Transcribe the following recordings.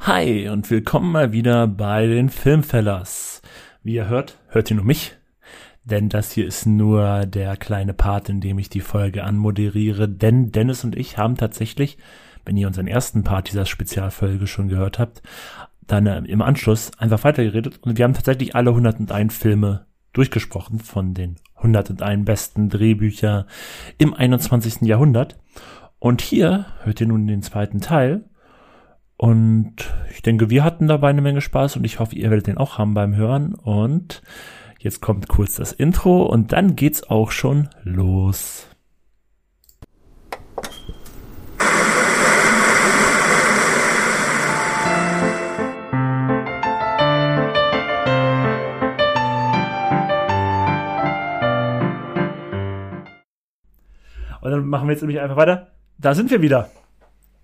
Hi und willkommen mal wieder bei den Filmfellers. Wie ihr hört, hört ihr nur mich, denn das hier ist nur der kleine Part, in dem ich die Folge anmoderiere, denn Dennis und ich haben tatsächlich, wenn ihr unseren ersten Part dieser Spezialfolge schon gehört habt, dann äh, im Anschluss einfach weitergeredet und wir haben tatsächlich alle 101 Filme durchgesprochen von den 101 besten Drehbücher im 21. Jahrhundert. Und hier hört ihr nun den zweiten Teil. Und ich denke, wir hatten dabei eine Menge Spaß und ich hoffe, ihr werdet den auch haben beim Hören. Und jetzt kommt kurz das Intro und dann geht's auch schon los. Und dann machen wir jetzt nämlich einfach weiter. Da sind wir wieder.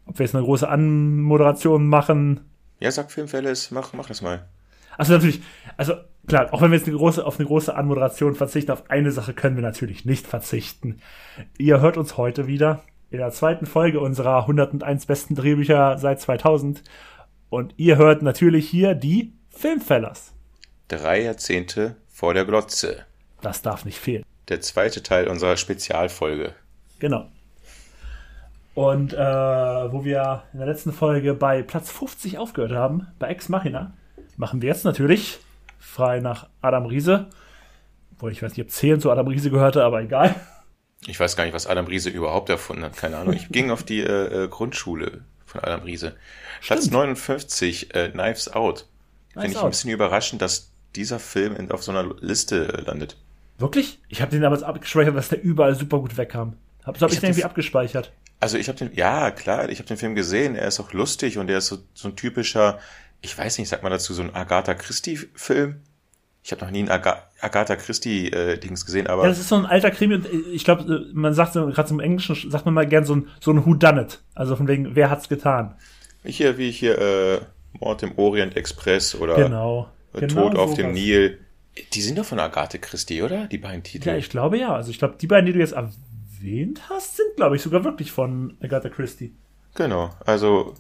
Ob wir jetzt eine große Anmoderation machen. Ja, sag Filmfelles, mach, mach das mal. Also natürlich, also klar, auch wenn wir jetzt eine große, auf eine große Anmoderation verzichten, auf eine Sache können wir natürlich nicht verzichten. Ihr hört uns heute wieder in der zweiten Folge unserer 101 besten Drehbücher seit 2000. Und ihr hört natürlich hier die Filmfellers. Drei Jahrzehnte vor der Glotze. Das darf nicht fehlen. Der zweite Teil unserer Spezialfolge. Genau. Und äh, wo wir in der letzten Folge bei Platz 50 aufgehört haben, bei Ex Machina, machen wir jetzt natürlich frei nach Adam Riese. Obwohl ich weiß nicht, ob 10 zu Adam Riese gehörte, aber egal. Ich weiß gar nicht, was Adam Riese überhaupt erfunden hat. Keine Ahnung. Ich ging auf die äh, äh Grundschule von Adam Riese. Platz Stimmt. 59, äh, Knives Out. Finde Knives ich ein bisschen überraschend, dass dieser Film in, auf so einer Liste äh, landet. Wirklich? Ich habe den damals abgespeichert, dass der überall super gut wegkam. Hab, so habe ich, Ich hab den irgendwie abgespeichert. Also ich habe den, ja klar, ich habe den Film gesehen. Er ist auch lustig und er ist so, so ein typischer, ich weiß nicht, sagt man dazu, so ein Agatha Christie-Film. Ich habe noch nie einen Aga Agatha Christie-Dings gesehen, aber Ja, das ist so ein alter Krimi und ich glaube, man sagt so, gerade im Englischen sagt man mal gern so ein, so ein Who Done It. Also von wegen, wer hat's getan? hier wie hier äh, Mord im Orient Express oder Genau. äh, genau Tod auf sowas. dem Nil. Die sind doch von Agatha Christie, oder? Die beiden Titel. Ja, ich glaube ja. Also ich glaube, die beiden, die du jetzt erwähnt hast, sind, glaube ich, sogar wirklich von Agatha Christie. Genau, also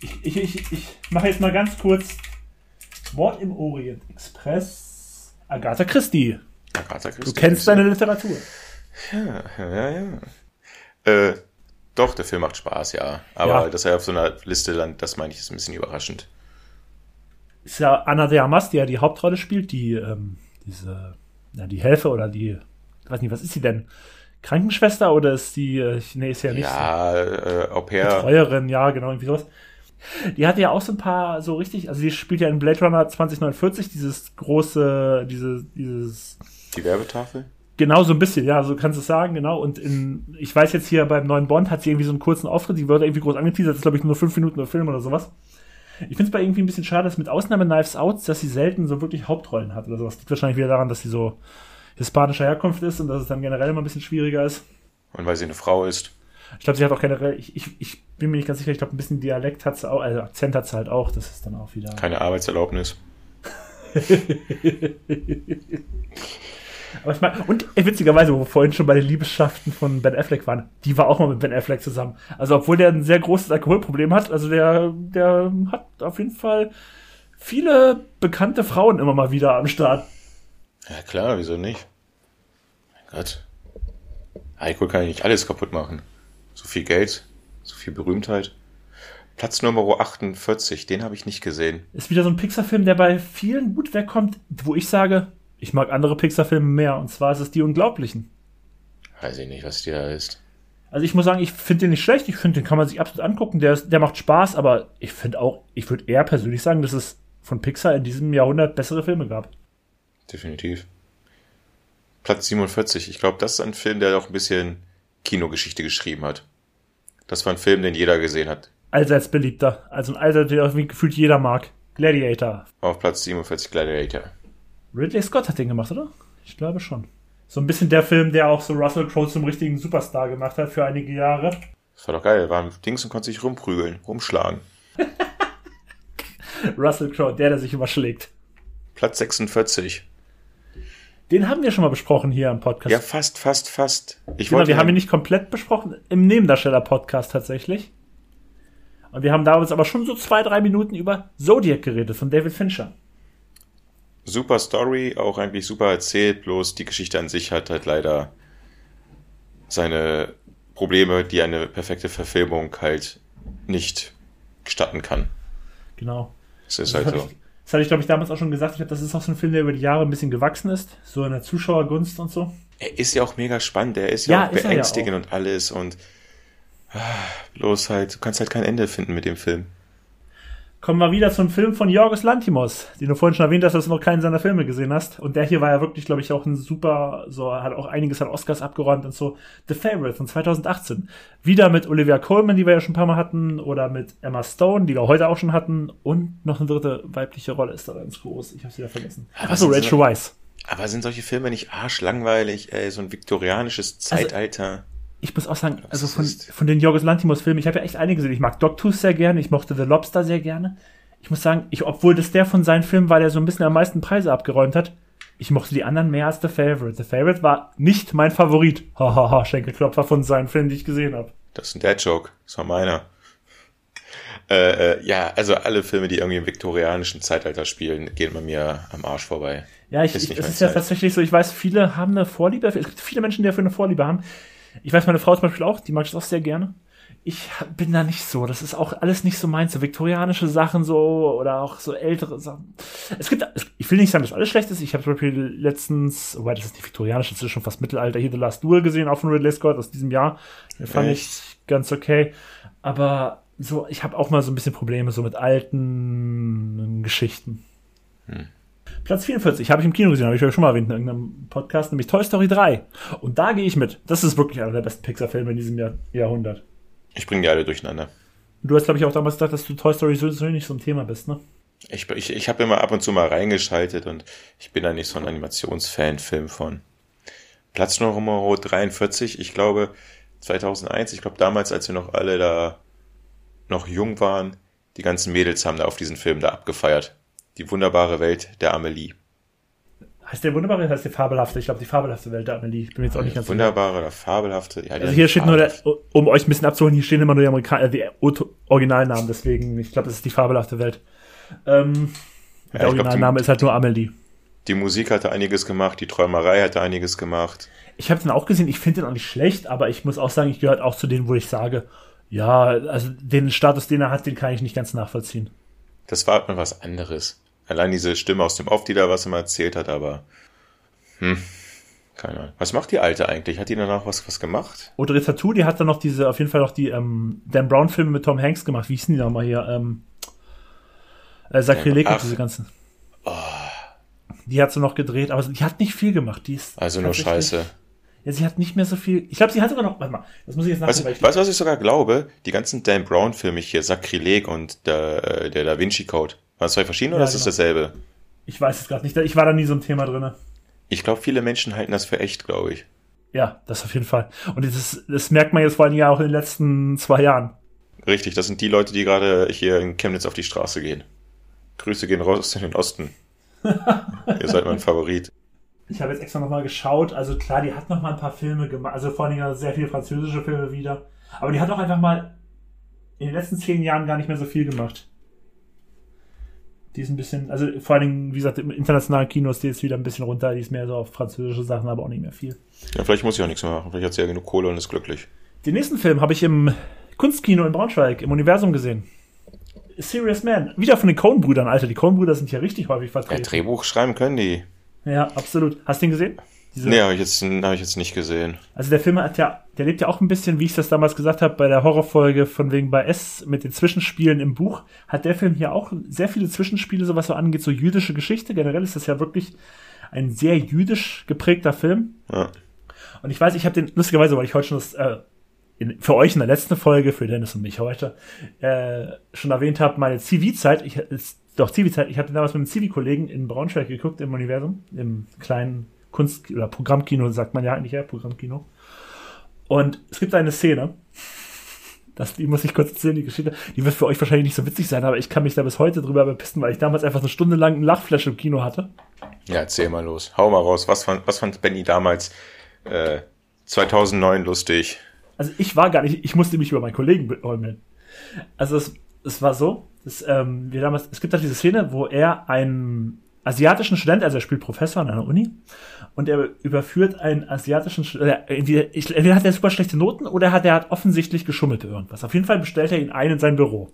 Ich, ich, ich, ich mache jetzt mal ganz kurz Mord im Orient Express. Agatha Christie. Agatha Christie. Du kennst deine Literatur. Ja, ja, ja. Äh, doch, der Film macht Spaß, ja. Aber Ja. dass er auf so einer Liste landet, das meine ich, ist ein bisschen überraschend. Ist ja Anna de Armas, die ja die Hauptrolle spielt, die, ähm, diese, ja, die Helfer oder die, ich weiß nicht, was ist sie denn? Krankenschwester oder ist die, äh, nee, ist ja nicht. Ja, äh, Au pair. Betreuerin, ja, genau, irgendwie sowas. Die hatte ja auch so ein paar so richtig, also die spielt ja in Blade Runner 2049 dieses große, diese, dieses, Die Werbetafel? genau so ein bisschen, ja, so kannst du es sagen, genau. Und in, ich weiß jetzt hier beim neuen Bond hat sie irgendwie so einen kurzen Auftritt, die wird irgendwie groß angeteasert, das ist glaube ich nur fünf Minuten der Film oder sowas. Ich finde es bei irgendwie ein bisschen schade, dass mit Ausnahme Knives Out, dass sie selten so wirklich Hauptrollen hat oder sowas. Liegt wahrscheinlich wieder daran, dass sie so hispanischer Herkunft ist und dass es dann generell immer ein bisschen schwieriger ist. Und weil sie eine Frau ist. Ich glaube, sie hat auch generell, ich, ich, ich bin mir nicht ganz sicher, ich glaube, ein bisschen Dialekt hat sie auch, also Akzent hat sie halt auch, das ist dann auch wieder. Keine Arbeitserlaubnis. Aber ich meine, und witzigerweise, wo wir vorhin schon bei den Liebesschaften von Ben Affleck waren, die war auch mal mit Ben Affleck zusammen. Also, obwohl der ein sehr großes Alkoholproblem hat, also der, der hat auf jeden Fall viele bekannte Frauen immer mal wieder am Start. Ja klar, wieso nicht? Mein Gott. Alkohol kann ja nicht alles kaputt machen. So viel Geld, so viel Berühmtheit. Platz Nummer 48, den habe ich nicht gesehen. Ist wieder so ein Pixar-Film, der bei vielen gut wegkommt, wo ich sage, ich mag andere Pixar-Filme mehr. Und zwar ist es Die Unglaublichen. Weiß ich nicht, was die da ist. Also ich muss sagen, ich finde den nicht schlecht. Ich finde, den kann man sich absolut angucken. Der, ist, der macht Spaß, aber ich finde auch, ich würde eher persönlich sagen, dass es von Pixar in diesem Jahrhundert bessere Filme gab. Definitiv. Platz 47. Ich glaube, das ist ein Film, der auch ein bisschen Kinogeschichte geschrieben hat. Das war ein Film, den jeder gesehen hat. Allseits beliebter. Also ein Alter, der irgendwie gefühlt jeder mag. Gladiator. Auf Platz 47 Gladiator. Ridley Scott hat den gemacht, oder? Ich glaube schon. So ein bisschen der Film, der auch so Russell Crowe zum richtigen Superstar gemacht hat für einige Jahre. Das war doch geil. War ein Dings und konnte sich rumprügeln, rumschlagen. Russell Crowe, der, der sich überschlägt. Platz 46. Den haben wir schon mal besprochen hier im Podcast. Ja, fast, fast, fast. Ich genau, wir haben ihn nicht komplett besprochen, im Nebendarsteller-Podcast tatsächlich. Und wir haben damals aber schon so zwei, drei Minuten über Zodiac geredet von David Fincher. Super Story, auch eigentlich super erzählt, bloß die Geschichte an sich hat halt leider seine Probleme, die eine perfekte Verfilmung halt nicht gestatten kann. Genau. Es ist halt so. Ich, das hatte ich, glaube ich, damals auch schon gesagt. Ich glaube, das ist auch so ein Film, der über die Jahre ein bisschen gewachsen ist. So in der Zuschauergunst und so. Er ist ja auch mega spannend. Er ist ja, Ja, auch ist er ja beängstigend auch. und alles und ah, bloß halt, du kannst halt kein Ende finden mit dem Film. Kommen wir wieder zum Film von Jorgos Lantimos, den du vorhin schon erwähnt hast, dass du noch keinen seiner Filme gesehen hast. Und der hier war ja wirklich, glaube ich, auch ein super, so, hat auch einiges an Oscars abgeräumt und so. The Favorite von 2018. Wieder mit Olivia Colman, die wir ja schon ein paar Mal hatten, oder mit Emma Stone, die wir heute auch schon hatten. Und noch eine dritte weibliche Rolle ist da ganz groß. Ich habe sie wieder vergessen. Achso, sind Rachel Weisz. Aber sind solche Filme nicht arschlangweilig, ey, so ein viktorianisches Zeitalter? Ich muss auch sagen, also von, von den Jorgos Lantimos-Filmen, ich habe ja echt einige gesehen. Ich mag Dogtooth sehr gerne, ich mochte The Lobster sehr gerne. Ich muss sagen, ich, obwohl das der von seinen Filmen war, der so ein bisschen am meisten Preise abgeräumt hat, ich mochte die anderen mehr als The Favorite. The Favorite war nicht mein Favorit. Hahaha, Schenkelklopfer von seinen Filmen, die ich gesehen habe. Das ist ein Dad-Joke, das war meiner. Äh, äh, ja, also alle Filme, die irgendwie im viktorianischen Zeitalter spielen, gehen bei mir am Arsch vorbei. Ja, ich, Ist ich, es ist ja Zeit. tatsächlich so, ich weiß, viele haben eine Vorliebe. Es gibt viele Menschen, die dafür eine Vorliebe haben. Ich weiß, meine Frau zum Beispiel auch, die mag das auch sehr gerne. Ich bin da nicht so. Das ist auch alles nicht so meins. So viktorianische Sachen so oder auch so ältere Sachen. Es gibt, es- ich will nicht sagen, dass alles schlecht ist. Ich habe zum Beispiel letztens, wobei das ist nicht viktorianisch, das ist schon fast Mittelalter, hier The Last Duel gesehen, auch von Ridley Scott aus diesem Jahr. Den fand Echt? ich ganz okay. Aber so, ich habe auch mal so ein bisschen Probleme so mit alten Geschichten. Platz 44 habe ich im Kino gesehen, habe ich ja schon mal erwähnt in irgendeinem Podcast, nämlich Toy Story 3. Und da gehe ich mit. Das ist wirklich einer der besten Pixar-Filme in diesem Jahr, Jahrhundert. Ich bringe die alle durcheinander. Du hast, glaube ich, auch damals gesagt, dass du Toy Story sowieso nicht so ein Thema bist, ne? Ich, ich, ich habe immer ab und zu mal reingeschaltet und ich bin da nicht so ein Animationsfan-Film von. Platz Nummer 43, ich glaube 2001, ich glaube damals, als wir noch alle da noch jung waren, die ganzen Mädels haben da auf diesen Film da abgefeiert. Die wunderbare Welt der Amelie. Heißt der wunderbare, heißt der fabelhafte? Ich glaube, die fabelhafte Welt der Amelie. Ich bin mir jetzt auch nicht ganz sicher. Wunderbare oder fabelhafte. Ja, Also hier steht nur, der, um euch ein bisschen abzuholen, hier stehen immer nur die, Amerika äh, die Originalnamen, deswegen, ich glaube, das ist die fabelhafte Welt. Ähm, der ich glaub, Originalname die- ist halt nur Amelie. Die Musik hatte einiges gemacht, die Träumerei hatte einiges gemacht. Ich habe den auch gesehen, ich finde den auch nicht schlecht, aber ich muss auch sagen, ich gehöre auch zu denen, wo ich sage, ja, also den Status, den er hat, den kann ich nicht ganz nachvollziehen. Das war mal was anderes. Allein diese Stimme aus dem Off, die da was immer erzählt hat, aber hm, keine Ahnung. Was macht die Alte eigentlich? Hat die danach was, was gemacht? Audrey Tattoo, die hat dann noch diese, auf jeden Fall noch die ähm, Dan Brown-Filme mit Tom Hanks gemacht. Wie hießen die nochmal hier? Ähm, äh, Sakrileg und diese ganzen. Die hat sie noch gedreht, aber die hat nicht viel gemacht. Die ist Also nur Scheiße. Ja, sie hat nicht mehr so viel. Ich glaube, sie hat sogar noch. Warte mal, das muss ich jetzt Weißt weil weißt, du, was ich sogar glaube? Die ganzen Dan Brown-Filme hier, Sakrileg und der, äh, der Da Vinci Code. Waren das zwei verschiedene oder Ja, ist das genau. dasselbe? ich, ich weiß es gerade nicht. Ich war da nie so ein Thema drin. Ich glaube, viele Menschen halten das für echt, glaube ich. Ja, das auf jeden Fall. Und das, das merkt man jetzt vor allem ja auch in den letzten zwei Jahren. Richtig, das sind die Leute, die gerade hier in Chemnitz auf die Straße gehen. Grüße gehen raus in den Osten. Ihr seid mein Favorit. Ich habe jetzt extra nochmal geschaut. Also klar, die hat noch mal ein paar Filme gemacht. Also vor allen Dingen sehr viele französische Filme wieder. Aber die hat auch einfach mal in den letzten zehn Jahren gar nicht mehr so viel gemacht. Die ist ein bisschen, also vor allen Dingen, wie gesagt, im internationalen Kino ist die jetzt wieder ein bisschen runter. Die ist mehr so auf französische Sachen, aber auch nicht mehr viel. Ja, vielleicht muss ich auch nichts mehr machen. Vielleicht hat sie ja genug Kohle und ist glücklich. Den nächsten Film habe ich im Kunstkino in Braunschweig, im Universum gesehen. Serious Man. Wieder von den Coen-Brüdern, Alter. Die Coen-Brüder sind ja richtig häufig Ja, vertreten. Drehbuch schreiben können die. Ja, absolut. Hast du ihn gesehen? Diese- Nee, habe ich, jetzt- hab ich jetzt nicht gesehen. Also der Film hat ja, der lebt ja auch ein bisschen, wie ich das damals gesagt habe, bei der Horrorfolge von wegen bei S mit den Zwischenspielen im Buch, hat der Film hier auch sehr viele Zwischenspiele, so was so angeht, so jüdische Geschichte. Generell ist das ja wirklich ein sehr jüdisch geprägter Film. Ja. Und ich weiß, ich habe den, lustigerweise, weil ich heute schon das, äh, in, für euch in der letzten Folge, für Dennis und mich heute, äh, schon erwähnt habe, meine CV-Zeit, ich, ist, doch CV-Zeit, ich habe den damals mit einem CV-Kollegen in Braunschweig geguckt, im Universum, im kleinen Kunst- oder Programmkino, sagt man ja eigentlich ja, Programmkino. Und es gibt eine Szene, das, die muss ich kurz erzählen, die Geschichte, die wird für euch wahrscheinlich nicht so witzig sein, aber ich kann mich da bis heute drüber bepissen, weil ich damals einfach so eine Stunde lang einen Lachflash im Kino hatte. Ja, erzähl mal los. Hau mal raus. Was fand, was fand Benny damals äh, 2009 lustig? Also ich war gar nicht, ich musste mich über meinen Kollegen beäumeln. Also es, es war so, dass, ähm, wir damals, es gibt halt diese Szene, wo er einen asiatischen Student, also er spielt Professor an einer Uni, und er überführt einen asiatischen, äh, entweder, entweder hat er super schlechte Noten oder hat er hat offensichtlich geschummelt irgendwas. Auf jeden Fall bestellt er ihn ein in sein Büro.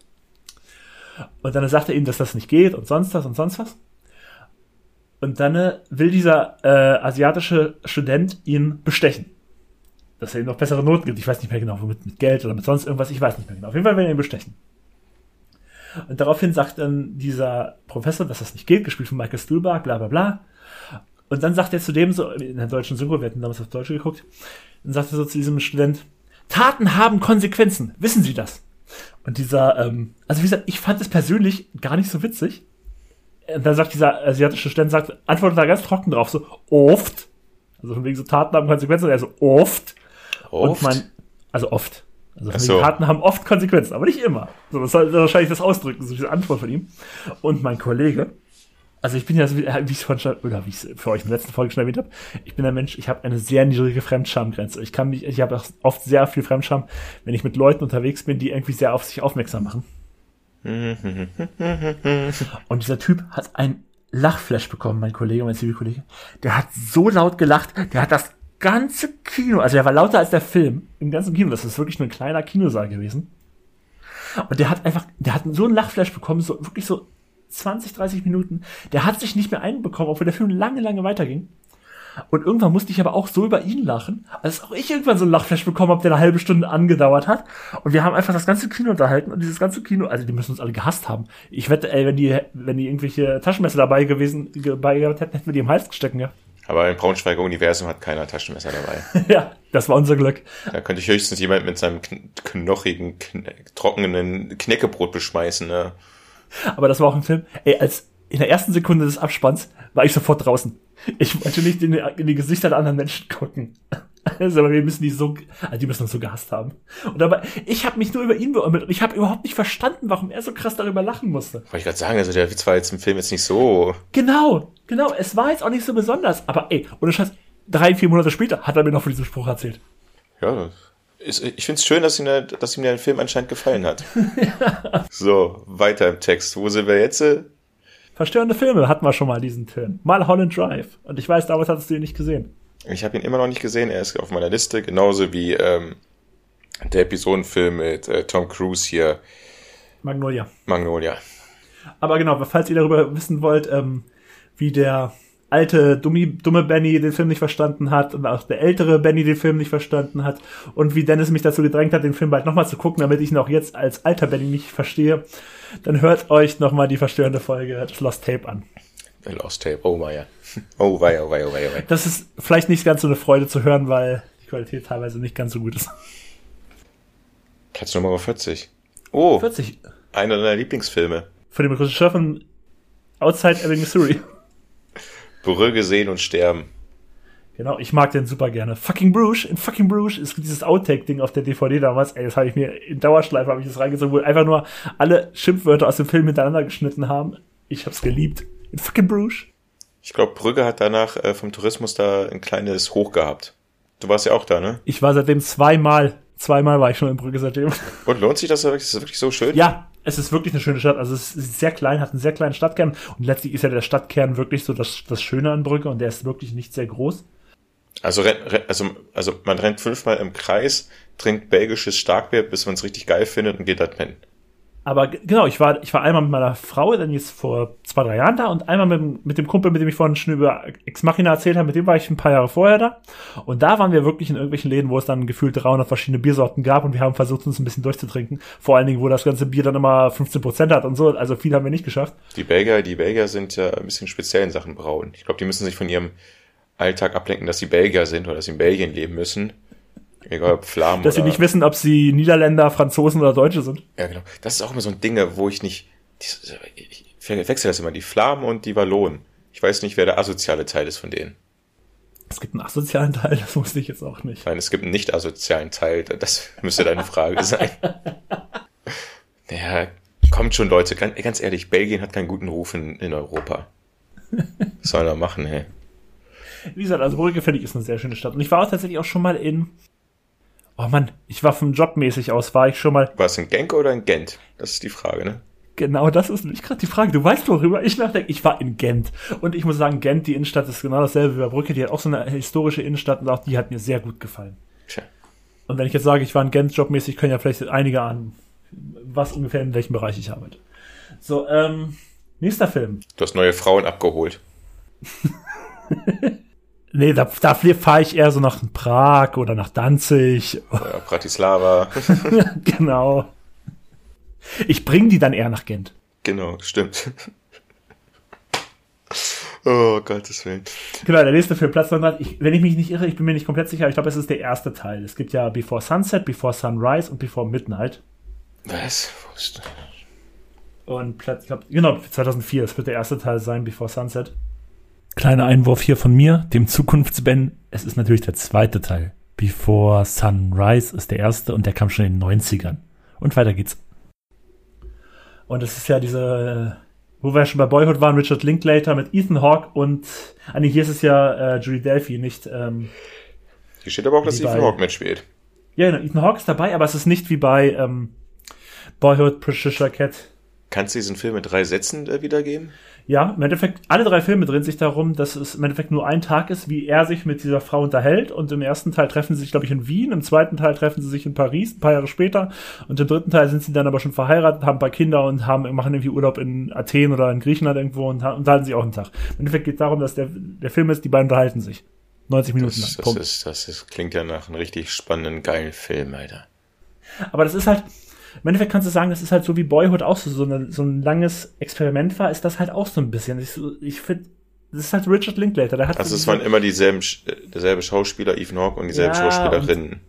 Und dann sagt er ihm, dass das nicht geht und sonst was und sonst was. Und dann äh, will dieser äh, asiatische Student ihn bestechen. Dass er ihm noch bessere Noten gibt. Ich weiß nicht mehr genau, womit mit Geld oder mit sonst irgendwas. Ich weiß nicht mehr genau. Auf jeden Fall will er ihn bestechen. Und daraufhin sagt dann dieser Professor, dass das nicht geht, gespielt von Michael Stuhlbarg, bla bla bla. Und dann sagt er zu dem so, in der deutschen Synchro, wir hatten damals auf Deutsch geguckt, dann sagt er so zu diesem Student, Taten haben Konsequenzen, wissen Sie das? Und dieser, ähm, also wie gesagt, ich fand es persönlich gar nicht so witzig. Und dann sagt dieser asiatische Student, sagt, antwortet da ganz trocken drauf, so, oft. Also von wegen so Taten haben Konsequenzen, und er so, oft. Oft? Und mein, also oft. Also so. Taten haben oft Konsequenzen, aber nicht immer. So, das soll wahrscheinlich das ausdrücken, so diese Antwort von ihm. Und mein Kollege, also ich bin ja, wie ich es schon, oder wie ich es für euch in der letzten Folge schon erwähnt habe, ich bin ein Mensch, ich habe eine sehr niedrige Fremdschamgrenze. Ich kann mich, ich habe auch oft sehr viel Fremdscham, wenn ich mit Leuten unterwegs bin, die irgendwie sehr auf sich aufmerksam machen. Und dieser Typ hat ein Lachflash bekommen, mein Kollege, mein Zivilkollege. Der hat so laut gelacht, der hat das ganze Kino, also der war lauter als der Film im ganzen Kino. Das ist wirklich nur ein kleiner Kinosaal gewesen. Und der hat einfach, der hat so einen Lachflash bekommen, so wirklich so 20, 30 Minuten. Der hat sich nicht mehr einbekommen, obwohl der Film lange, lange weiterging. Und irgendwann musste ich aber auch so über ihn lachen, als auch ich irgendwann so einen Lachflash bekommen habe, der eine halbe Stunde angedauert hat. Und wir haben einfach das ganze Kino unterhalten und dieses ganze Kino, also die müssen uns alle gehasst haben. Ich wette, ey, wenn die, wenn die irgendwelche Taschenmesser dabei gewesen, dabei gehabt hätten, hätten wir die im Hals gestecken, ja. Aber im Braunschweiger Universum hat keiner Taschenmesser dabei. ja, das war unser Glück. Da könnte ich höchstens jemand mit seinem kn knochigen, kn trockenen Knäckebrot beschmeißen, ne? Aber das war auch ein Film. Ey, als in der ersten Sekunde des Abspanns war ich sofort draußen. Ich wollte nicht in die, in die Gesichter der anderen Menschen gucken. Also, aber wir müssen die so, also die müssen uns so gehasst haben. Und aber ich habe mich nur über ihn beäumelt und ich habe überhaupt nicht verstanden, warum er so krass darüber lachen musste. Wollte ich gerade sagen, also der Witz war jetzt im Film jetzt nicht so. Genau, genau. Es war jetzt auch nicht so besonders. Aber ey, ohne Scheiß, drei, vier Monate später hat er mir noch von diesem Spruch erzählt. Ja, ist, ich finde es schön, dass ihm, der, dass ihm der Film anscheinend gefallen hat. So, weiter im Text. Wo sind wir jetzt? Verstörende Filme hatten wir schon mal diesen Film. Mal Holland Drive. Und ich weiß, damals hattest du ihn nicht gesehen. Ich habe ihn immer noch nicht gesehen. Er ist auf meiner Liste, genauso wie ähm, der Episodenfilm mit äh, Tom Cruise hier, Magnolia. Magnolia. Aber genau, falls ihr darüber wissen wollt, ähm, wie der alte dummi, dumme Benny den Film nicht verstanden hat und auch der ältere Benny den Film nicht verstanden hat und wie Dennis mich dazu gedrängt hat, den Film bald nochmal zu gucken, damit ich ihn auch jetzt als alter Benny nicht verstehe, dann hört euch nochmal die verstörende Folge des Lost Tape an. The Lost Tape. Oh weia. Oh weia, oh weia, oh weia, oh weia. Das ist vielleicht nicht ganz so eine Freude zu hören, weil die Qualität teilweise nicht ganz so gut ist. Platz Nummer 40. Oh, 40 einer deiner Lieblingsfilme. von dem Regisseur von Outside Ebbing, Missouri. Brügge sehen und sterben. Genau, ich mag den super gerne. Fucking Bruges, in Fucking Bruges ist dieses Outtake-Ding auf der DVD damals. Ey, das habe ich mir in Dauerschleife habe ich das reingezogen, wo einfach nur alle Schimpfwörter aus dem Film hintereinander geschnitten haben. Ich hab's geliebt. In Fucking Bruges. Ich glaube, Brügge hat danach äh, vom Tourismus da ein kleines Hoch gehabt. Du warst ja auch da, ne? Ich war seitdem zweimal, zweimal war ich schon in Brügge seitdem. Und lohnt sich das wirklich? Ist das wirklich so schön? Ja, es ist wirklich eine schöne Stadt. Also es ist sehr klein, hat einen sehr kleinen Stadtkern und letztlich ist ja der Stadtkern wirklich so das, das Schöne an Brügge und der ist wirklich nicht sehr groß. Also, also, also man rennt fünfmal im Kreis, trinkt belgisches Starkbier, bis man es richtig geil findet und geht dann pennen. Aber genau, ich war, ich war einmal mit meiner Frau, dann jetzt vor zwei, drei Jahren da und einmal mit, dem- mit dem Kumpel, mit dem ich vorhin schon über Ex Machina erzählt habe, mit dem war ich ein paar Jahre vorher da. Und da waren wir wirklich in irgendwelchen Läden, wo es dann gefühlt 300 verschiedene Biersorten gab und wir haben versucht, uns ein bisschen durchzutrinken. Vor allen Dingen, wo das ganze Bier dann immer 15% hat und so. Also viel haben wir nicht geschafft. Die Belgier, die Belgier sind ja ein bisschen speziell in Sachen Brauen. Ich glaube, die müssen sich von ihrem Alltag ablenken, dass sie Belgier sind oder dass sie in Belgien leben müssen. Egal ob Flamen Dass sie nicht wissen, ob sie Niederländer, Franzosen oder Deutsche sind. Ja, genau. Das ist auch immer so ein Ding, wo ich nicht... Ich verwechsel das immer, die Flamen und die Wallonen. Ich weiß nicht, wer der asoziale Teil ist von denen. Es gibt einen asozialen Teil, das wusste ich jetzt auch nicht. Nein, es gibt einen nicht asozialen Teil. Das müsste deine Frage sein. Ja, kommt schon, Leute. Ganz, ganz ehrlich, Belgien hat keinen guten Ruf in, in Europa. Was soll er machen, hey? Wie gesagt, also Brügge finde ich ist eine sehr schöne Stadt. Und ich war auch tatsächlich auch schon mal in, Oh Mann, ich war vom Job mäßig aus, war ich schon mal. War es in Genk oder in Gent? Das ist die Frage, ne? Genau, das ist nicht gerade die Frage. Du weißt, worüber ich nachdenke. Ich war in Gent. Und ich muss sagen, Gent, die Innenstadt, ist genau dasselbe wie bei Brücke. Die hat auch so eine historische Innenstadt und auch die hat mir sehr gut gefallen. Tja. Und wenn ich jetzt sage, ich war in Gent jobmäßig, können ja vielleicht einige ahnen, was ungefähr in welchem Bereich ich arbeite. So, ähm, nächster Film. Du hast neue Frauen abgeholt. nee, da, da fahre ich eher so nach Prag oder nach Danzig. Ja, Bratislava. genau. Ich bringe die dann eher nach Gent. Genau, stimmt. Oh, Gottes Willen. Genau, der nächste Film, Platz 900. Ich, wenn ich mich nicht irre, ich bin mir nicht komplett sicher, ich glaube, es ist der erste Teil. Es gibt ja Before Sunset, Before Sunrise und Before Midnight. Was? Und Platz, ich glaube, genau, 2004. Es wird der erste Teil sein, Before Sunset. Kleiner Einwurf hier von mir, dem Zukunftsben. Es ist natürlich der zweite Teil. Before Sunrise ist der erste und der kam schon in den 90ern. Und weiter geht's. Und es ist ja diese, wo wir ja schon bei Boyhood waren, Richard Linklater mit Ethan Hawke und, ah nee, hier ist es ja äh, Julie Delphi, nicht, ähm, Hier steht aber auch, dass Ethan Hawke mitspielt. Ja, genau, Ethan Hawke ist dabei, aber es ist nicht wie bei ähm, Boyhood, Patricia Cat. Kannst du diesen Film in drei Sätzen äh, wiedergeben? Ja, im Endeffekt, alle drei Filme drehen sich darum, dass es im Endeffekt nur ein Tag ist, wie er sich mit dieser Frau unterhält. Und im ersten Teil treffen sie sich, glaube ich, in Wien, im zweiten Teil treffen sie sich in Paris, ein paar Jahre später. Und im dritten Teil sind sie dann aber schon verheiratet, haben ein paar Kinder und haben, machen irgendwie Urlaub in Athen oder in Griechenland irgendwo und unterhalten sich auch einen Tag. Im Endeffekt geht es darum, dass der, der Film ist, die beiden unterhalten sich. 90 Minuten das, lang. Das, ist, das ist, klingt ja nach einem richtig spannenden, geilen Film, Alter. Aber das ist halt, im Endeffekt kannst du sagen, das ist halt so wie Boyhood auch so, so, eine, so ein langes Experiment war, ist das halt auch so ein bisschen. Ich, ich finde, das ist halt Richard Linklater. Der hat also es waren immer dieselben, derselbe Schauspieler, Ethan Hawke und dieselbe ja, Schauspielerin. Und,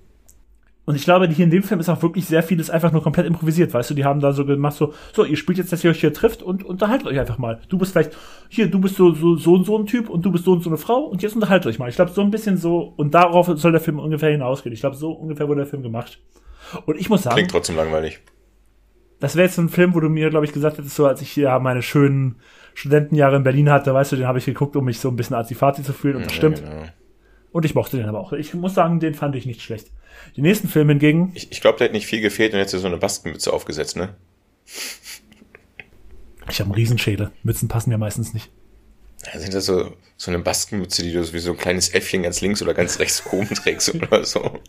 und ich glaube, hier in dem Film ist auch wirklich sehr vieles einfach nur komplett improvisiert, weißt du, die haben da so gemacht, so, so, ihr spielt jetzt, dass ihr euch hier trifft und unterhaltet euch einfach mal. Du bist vielleicht, hier, du bist so, so, so und so ein Typ und du bist so und so eine Frau und jetzt unterhaltet euch mal. Ich glaube, so ein bisschen so, und darauf soll der Film ungefähr hinausgehen. Ich glaube, so ungefähr wurde der Film gemacht. Und ich muss sagen. Klingt trotzdem langweilig das wäre jetzt so ein Film, wo du mir, glaube ich, gesagt hättest, so als ich hier meine schönen Studentenjahre in Berlin hatte, weißt du, den habe ich geguckt, um mich so ein bisschen Azifati zu fühlen und das ja, stimmt. Genau. Und ich mochte den aber auch. Ich muss sagen, den fand ich nicht schlecht. Die nächsten Filme hingegen. Ich, ich glaube, der hat nicht viel gefehlt und jetzt so eine Baskenmütze aufgesetzt, ne? Ich habe einen Riesenschädel. Mützen passen ja meistens nicht. Ja, sind das so, so eine Baskenmütze, die du wie so ein kleines Äffchen ganz links oder ganz rechts oben trägst oder so?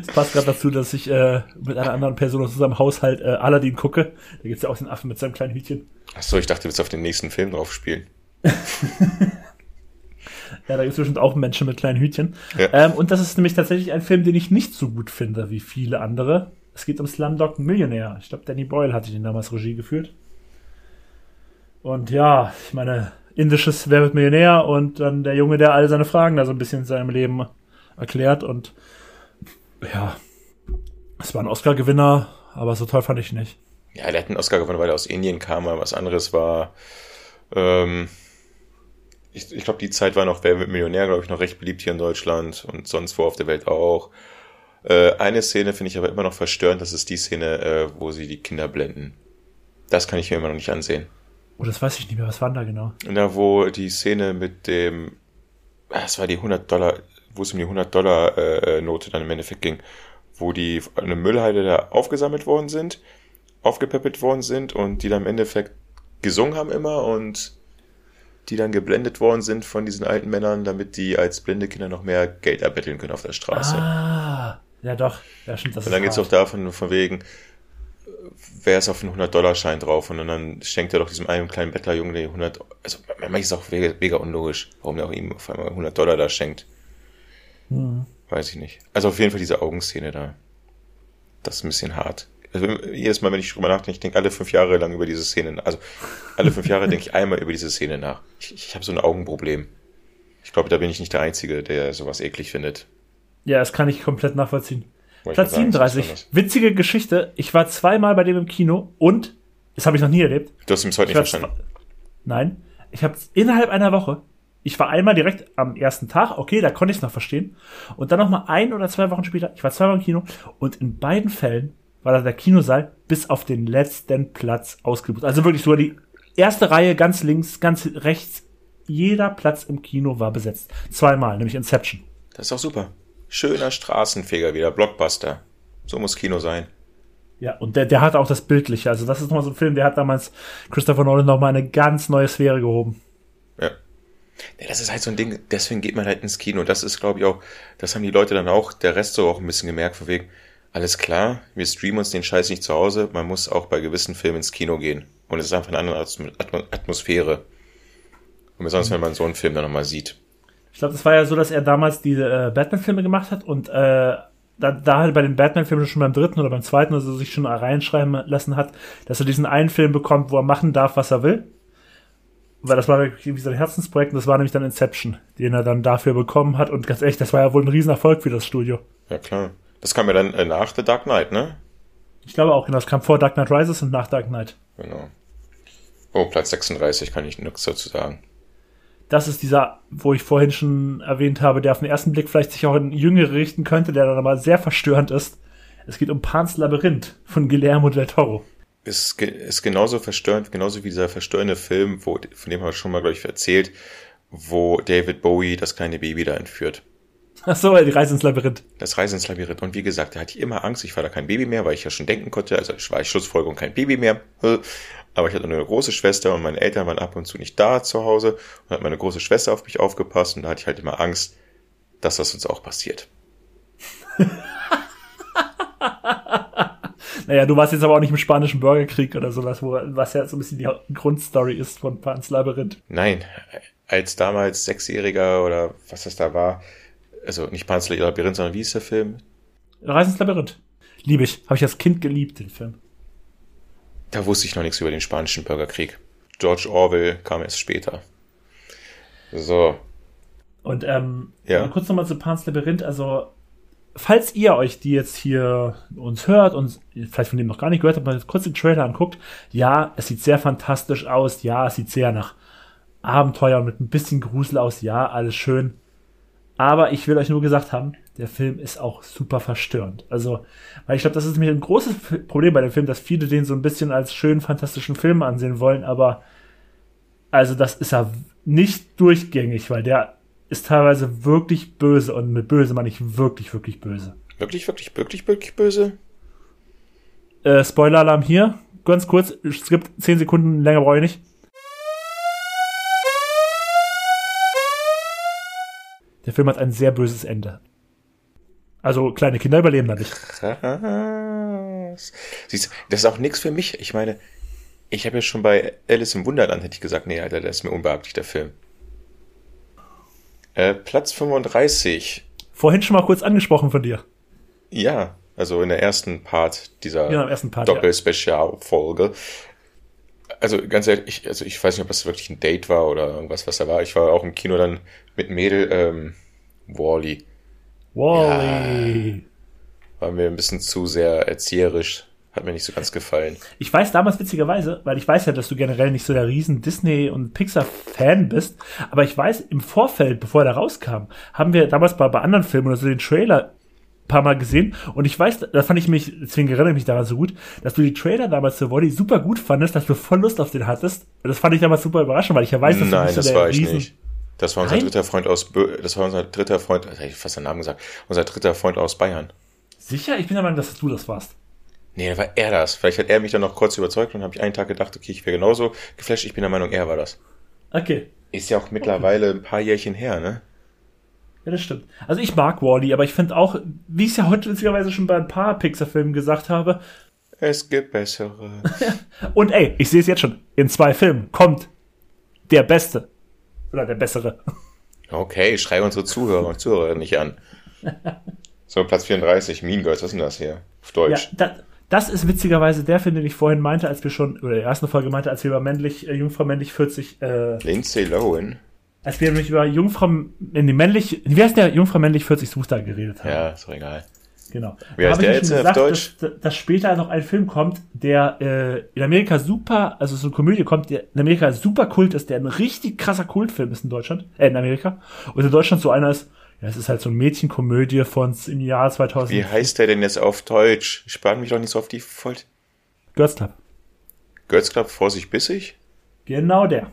Es passt gerade dazu, dass ich äh, mit einer anderen Person aus unserem Haushalt äh, Aladdin gucke. Da gibt's ja auch den Affen mit seinem kleinen Hütchen. Ach so, ich dachte, du willst auf den nächsten Film drauf spielen. ja, da gibt es bestimmt auch Menschen mit kleinen Hütchen. Ja. Ähm, und das ist nämlich tatsächlich ein Film, den ich nicht so gut finde wie viele andere. Es geht um Slumdog Millionär. Ich glaube, Danny Boyle hatte den damals Regie geführt. Und ja, ich meine, indisches Wer wird Millionär und dann der Junge, der all seine Fragen da so ein bisschen in seinem Leben erklärt und ja, es war ein Oscar-Gewinner, aber so toll fand ich nicht. Ja, der hat einen Oscar gewonnen, weil er aus Indien kam, aber was anderes war, ähm, ich, ich glaube, die Zeit war noch, wer wird Millionär, glaube ich, noch recht beliebt hier in Deutschland und sonst wo auf der Welt auch. Äh, eine Szene finde ich aber immer noch verstörend, das ist die Szene, äh, wo sie die Kinder blenden. Das kann ich mir immer noch nicht ansehen. Oh, das weiß ich nicht mehr, was war da genau? Da, wo die Szene mit dem, ah, das war die 100 Dollar, wo es um die 100-Dollar-Note äh, dann im Endeffekt ging, wo die eine Müllhalde da aufgesammelt worden sind, aufgepäppelt worden sind und die dann im Endeffekt gesungen haben immer und die dann geblendet worden sind von diesen alten Männern, damit die als blinde Kinder noch mehr Geld erbetteln können auf der Straße. Ah, ja doch, ja stimmt. Das und dann geht es auch davon, von wegen, wer ist auf einen 100-Dollar-Schein drauf und dann schenkt er doch diesem einen kleinen Bettlerjungen die 100, also manchmal ist es auch mega, mega unlogisch, warum der auch ihm auf einmal 100 Dollar da schenkt. Hm. Weiß ich nicht. Also auf jeden Fall diese Augenszene da. Das ist ein bisschen hart. Also jedes Mal, wenn ich drüber nachdenke, ich denke alle fünf Jahre lang über diese Szene. Also alle fünf Jahre denke ich einmal über diese Szene nach. Ich, ich habe so ein Augenproblem. Ich glaube, da bin ich nicht der Einzige, der sowas eklig findet. Ja, das kann ich komplett nachvollziehen. Platz 37. Witzige Geschichte. Ich war zweimal bei dem im Kino und, das habe ich noch nie erlebt. Du hast ihm heute nicht verstanden. Nein. Ich habe innerhalb einer Woche ich war einmal direkt am ersten Tag, okay, da konnte ich es noch verstehen. Und dann noch mal ein oder zwei Wochen später, ich war zweimal im Kino und in beiden Fällen war da der Kinosaal bis auf den letzten Platz ausgebucht. Also wirklich so die erste Reihe ganz links, ganz rechts. Jeder Platz im Kino war besetzt. Zweimal, nämlich Inception. Das ist auch super. Schöner Straßenfeger wieder, Blockbuster. So muss Kino sein. Ja, und der, der hat auch das Bildliche. Also das ist nochmal so ein Film, der hat damals Christopher Nolan nochmal eine ganz neue Sphäre gehoben. Ja. Das ist halt so ein Ding, deswegen geht man halt ins Kino. Das ist, glaube ich, auch, das haben die Leute dann auch, der Rest so auch ein bisschen gemerkt, von wegen, alles klar, wir streamen uns den Scheiß nicht zu Hause, man muss auch bei gewissen Filmen ins Kino gehen. Und es ist einfach eine andere Atmosphäre. Und besonders, wenn man so einen Film dann nochmal sieht. Ich glaube, das war ja so, dass er damals diese äh, Batman-Filme gemacht hat und äh, da, da halt bei den Batman-Filmen schon beim dritten oder beim zweiten oder so sich schon reinschreiben lassen hat, dass er diesen einen Film bekommt, wo er machen darf, was er will. Weil das war irgendwie sein Herzensprojekt und das war nämlich dann Inception, den er dann dafür bekommen hat. Und ganz ehrlich, das war ja wohl ein Riesenerfolg für das Studio. Ja, klar. Das kam ja dann äh, nach The Dark Knight, ne? Ich glaube auch, genau. Das kam vor Dark Knight Rises und nach Dark Knight. Genau. Oh, Platz 36 kann ich nichts dazu sagen das ist dieser, wo ich vorhin schon erwähnt habe, der auf den ersten Blick vielleicht sich auch in Jüngere richten könnte, der dann aber sehr verstörend ist. Es geht um Pans Labyrinth von Guillermo del Toro. Ist, ist genauso verstörend, genauso wie dieser verstörende Film, wo, von dem habe ich schon mal, glaube ich, erzählt, wo David Bowie das kleine Baby da entführt. Ach so, die Reise ins Labyrinth. Das Reise ins Labyrinth. Und wie gesagt, da hatte ich immer Angst, ich war da kein Baby mehr, weil ich ja schon denken konnte, also ich war Schlussfolgerung kein Baby mehr. Aber ich hatte eine große Schwester und meine Eltern waren ab und zu nicht da zu Hause und hat meine große Schwester auf mich aufgepasst und da hatte ich halt immer Angst, dass das uns auch passiert. naja, du warst jetzt aber auch nicht im spanischen Bürgerkrieg oder sowas, wo, was ja so ein bisschen die Grundstory ist von Pans Labyrinth. Nein, als damals Sechsjähriger oder was das da war, also nicht Pans Labyrinth, sondern wie ist der Film? Reise ins Labyrinth. Liebe ich. Habe ich als Kind geliebt, den Film. Da wusste ich noch nichts über den spanischen Bürgerkrieg. George Orwell kam erst später. So. Und ähm, ja. kurz nochmal zu Pans Labyrinth. Also, falls ihr euch die jetzt hier uns hört und vielleicht von dem noch gar nicht gehört habt, mal kurz den Trailer anguckt, ja, es sieht sehr fantastisch aus. Ja, es sieht sehr nach Abenteuer mit ein bisschen Grusel aus. Ja, alles schön. Aber ich will euch nur gesagt haben, der Film ist auch super verstörend. Also, weil ich glaube, das ist nämlich ein großes Problem bei dem Film, dass viele den so ein bisschen als schönen, fantastischen Film ansehen wollen, aber also das ist ja nicht durchgängig, weil der ist teilweise wirklich böse und mit böse meine ich wirklich, wirklich böse. Wirklich, wirklich, wirklich, wirklich böse? Äh, Spoiler-Alarm hier. Ganz kurz, es gibt 10 Sekunden, länger brauche ich nicht. Der Film hat ein sehr böses Ende. Also kleine Kinder überleben da nicht. Krass. Siehst du, das ist auch nichts für mich. Ich meine, ich habe ja schon bei Alice im Wunderland hätte ich gesagt, nee, Alter, der ist mir unbehaglich, der Film. Äh, Platz 35. Vorhin schon mal kurz angesprochen von dir. Ja, also in der ersten Part dieser ja, Doppel-Spezial-Folge. Also ganz ehrlich, ich, also ich weiß nicht, ob das wirklich ein Date war oder irgendwas, was da war. Ich war auch im Kino dann mit Mädel, ähm, Wally. Wally. Ja, war mir ein bisschen zu sehr erzieherisch. Hat mir nicht so ganz gefallen. Ich weiß damals witzigerweise, weil ich weiß ja, dass du generell nicht so der riesen Disney- und Pixar-Fan bist, aber ich weiß, im Vorfeld, bevor er da rauskam, haben wir damals bei, bei anderen Filmen oder so den Trailer paar Mal gesehen und ich weiß, da fand ich mich, deswegen erinnere ich mich daran so gut, dass du die Trailer damals zu Wally super gut fandest, dass du voll Lust auf den hattest. Das fand ich damals super überraschend, weil ich ja weiß, dass Nein, du das der war ich Riesen, nicht. Das war unser Nein? dritter Freund aus, Bö das war unser dritter Freund, ich fast den Namen gesagt, unser dritter Freund aus Bayern. Sicher? Ich bin der Meinung, dass du das warst. Nee, da war er das. Vielleicht hat er mich dann noch kurz überzeugt und habe ich einen Tag gedacht, okay, ich wäre genauso geflasht. Ich bin der Meinung, er war das. Okay. Ist ja auch mittlerweile okay. ein paar Jährchen her, ne? Ja, das stimmt. Also ich mag Wally, aber ich finde auch, wie ich es ja heute witzigerweise schon bei ein paar Pixar-Filmen gesagt habe. Es gibt bessere. und ey, ich sehe es jetzt schon. In zwei Filmen kommt der Beste. Oder der bessere. Okay, schrei unsere Zuhörer und Zuhörerinnen nicht an. So, Platz 34, Mean Girls, was ist denn das hier? Auf Deutsch. Ja, da, das ist witzigerweise der Film, den ich vorhin meinte, als wir schon, oder der ersten Folge meinte, als wir über männlich, äh, Jungfrau männlich 40, äh, Lindsay Lohan. Als wir nämlich über Jungfrau, in die männlich, wie heißt der Jungfrau männlich 40 Suchstar geredet haben. Ja, ist doch egal. Genau. Wie heißt der jetzt gesagt, auf Deutsch? Dass, dass später noch ein Film kommt, der äh, in Amerika super, also so eine Komödie kommt, der in Amerika super Kult ist, der ein richtig krasser Kultfilm ist in Deutschland, äh, in Amerika. Und in Deutschland so einer ist, ja, es ist halt so eine Mädchenkomödie von im Jahr 2000. Wie heißt der denn jetzt auf Deutsch? Spann mich doch nicht so auf die Folter. Girls Club. Girls Club, Vorsicht, bissig? Genau der.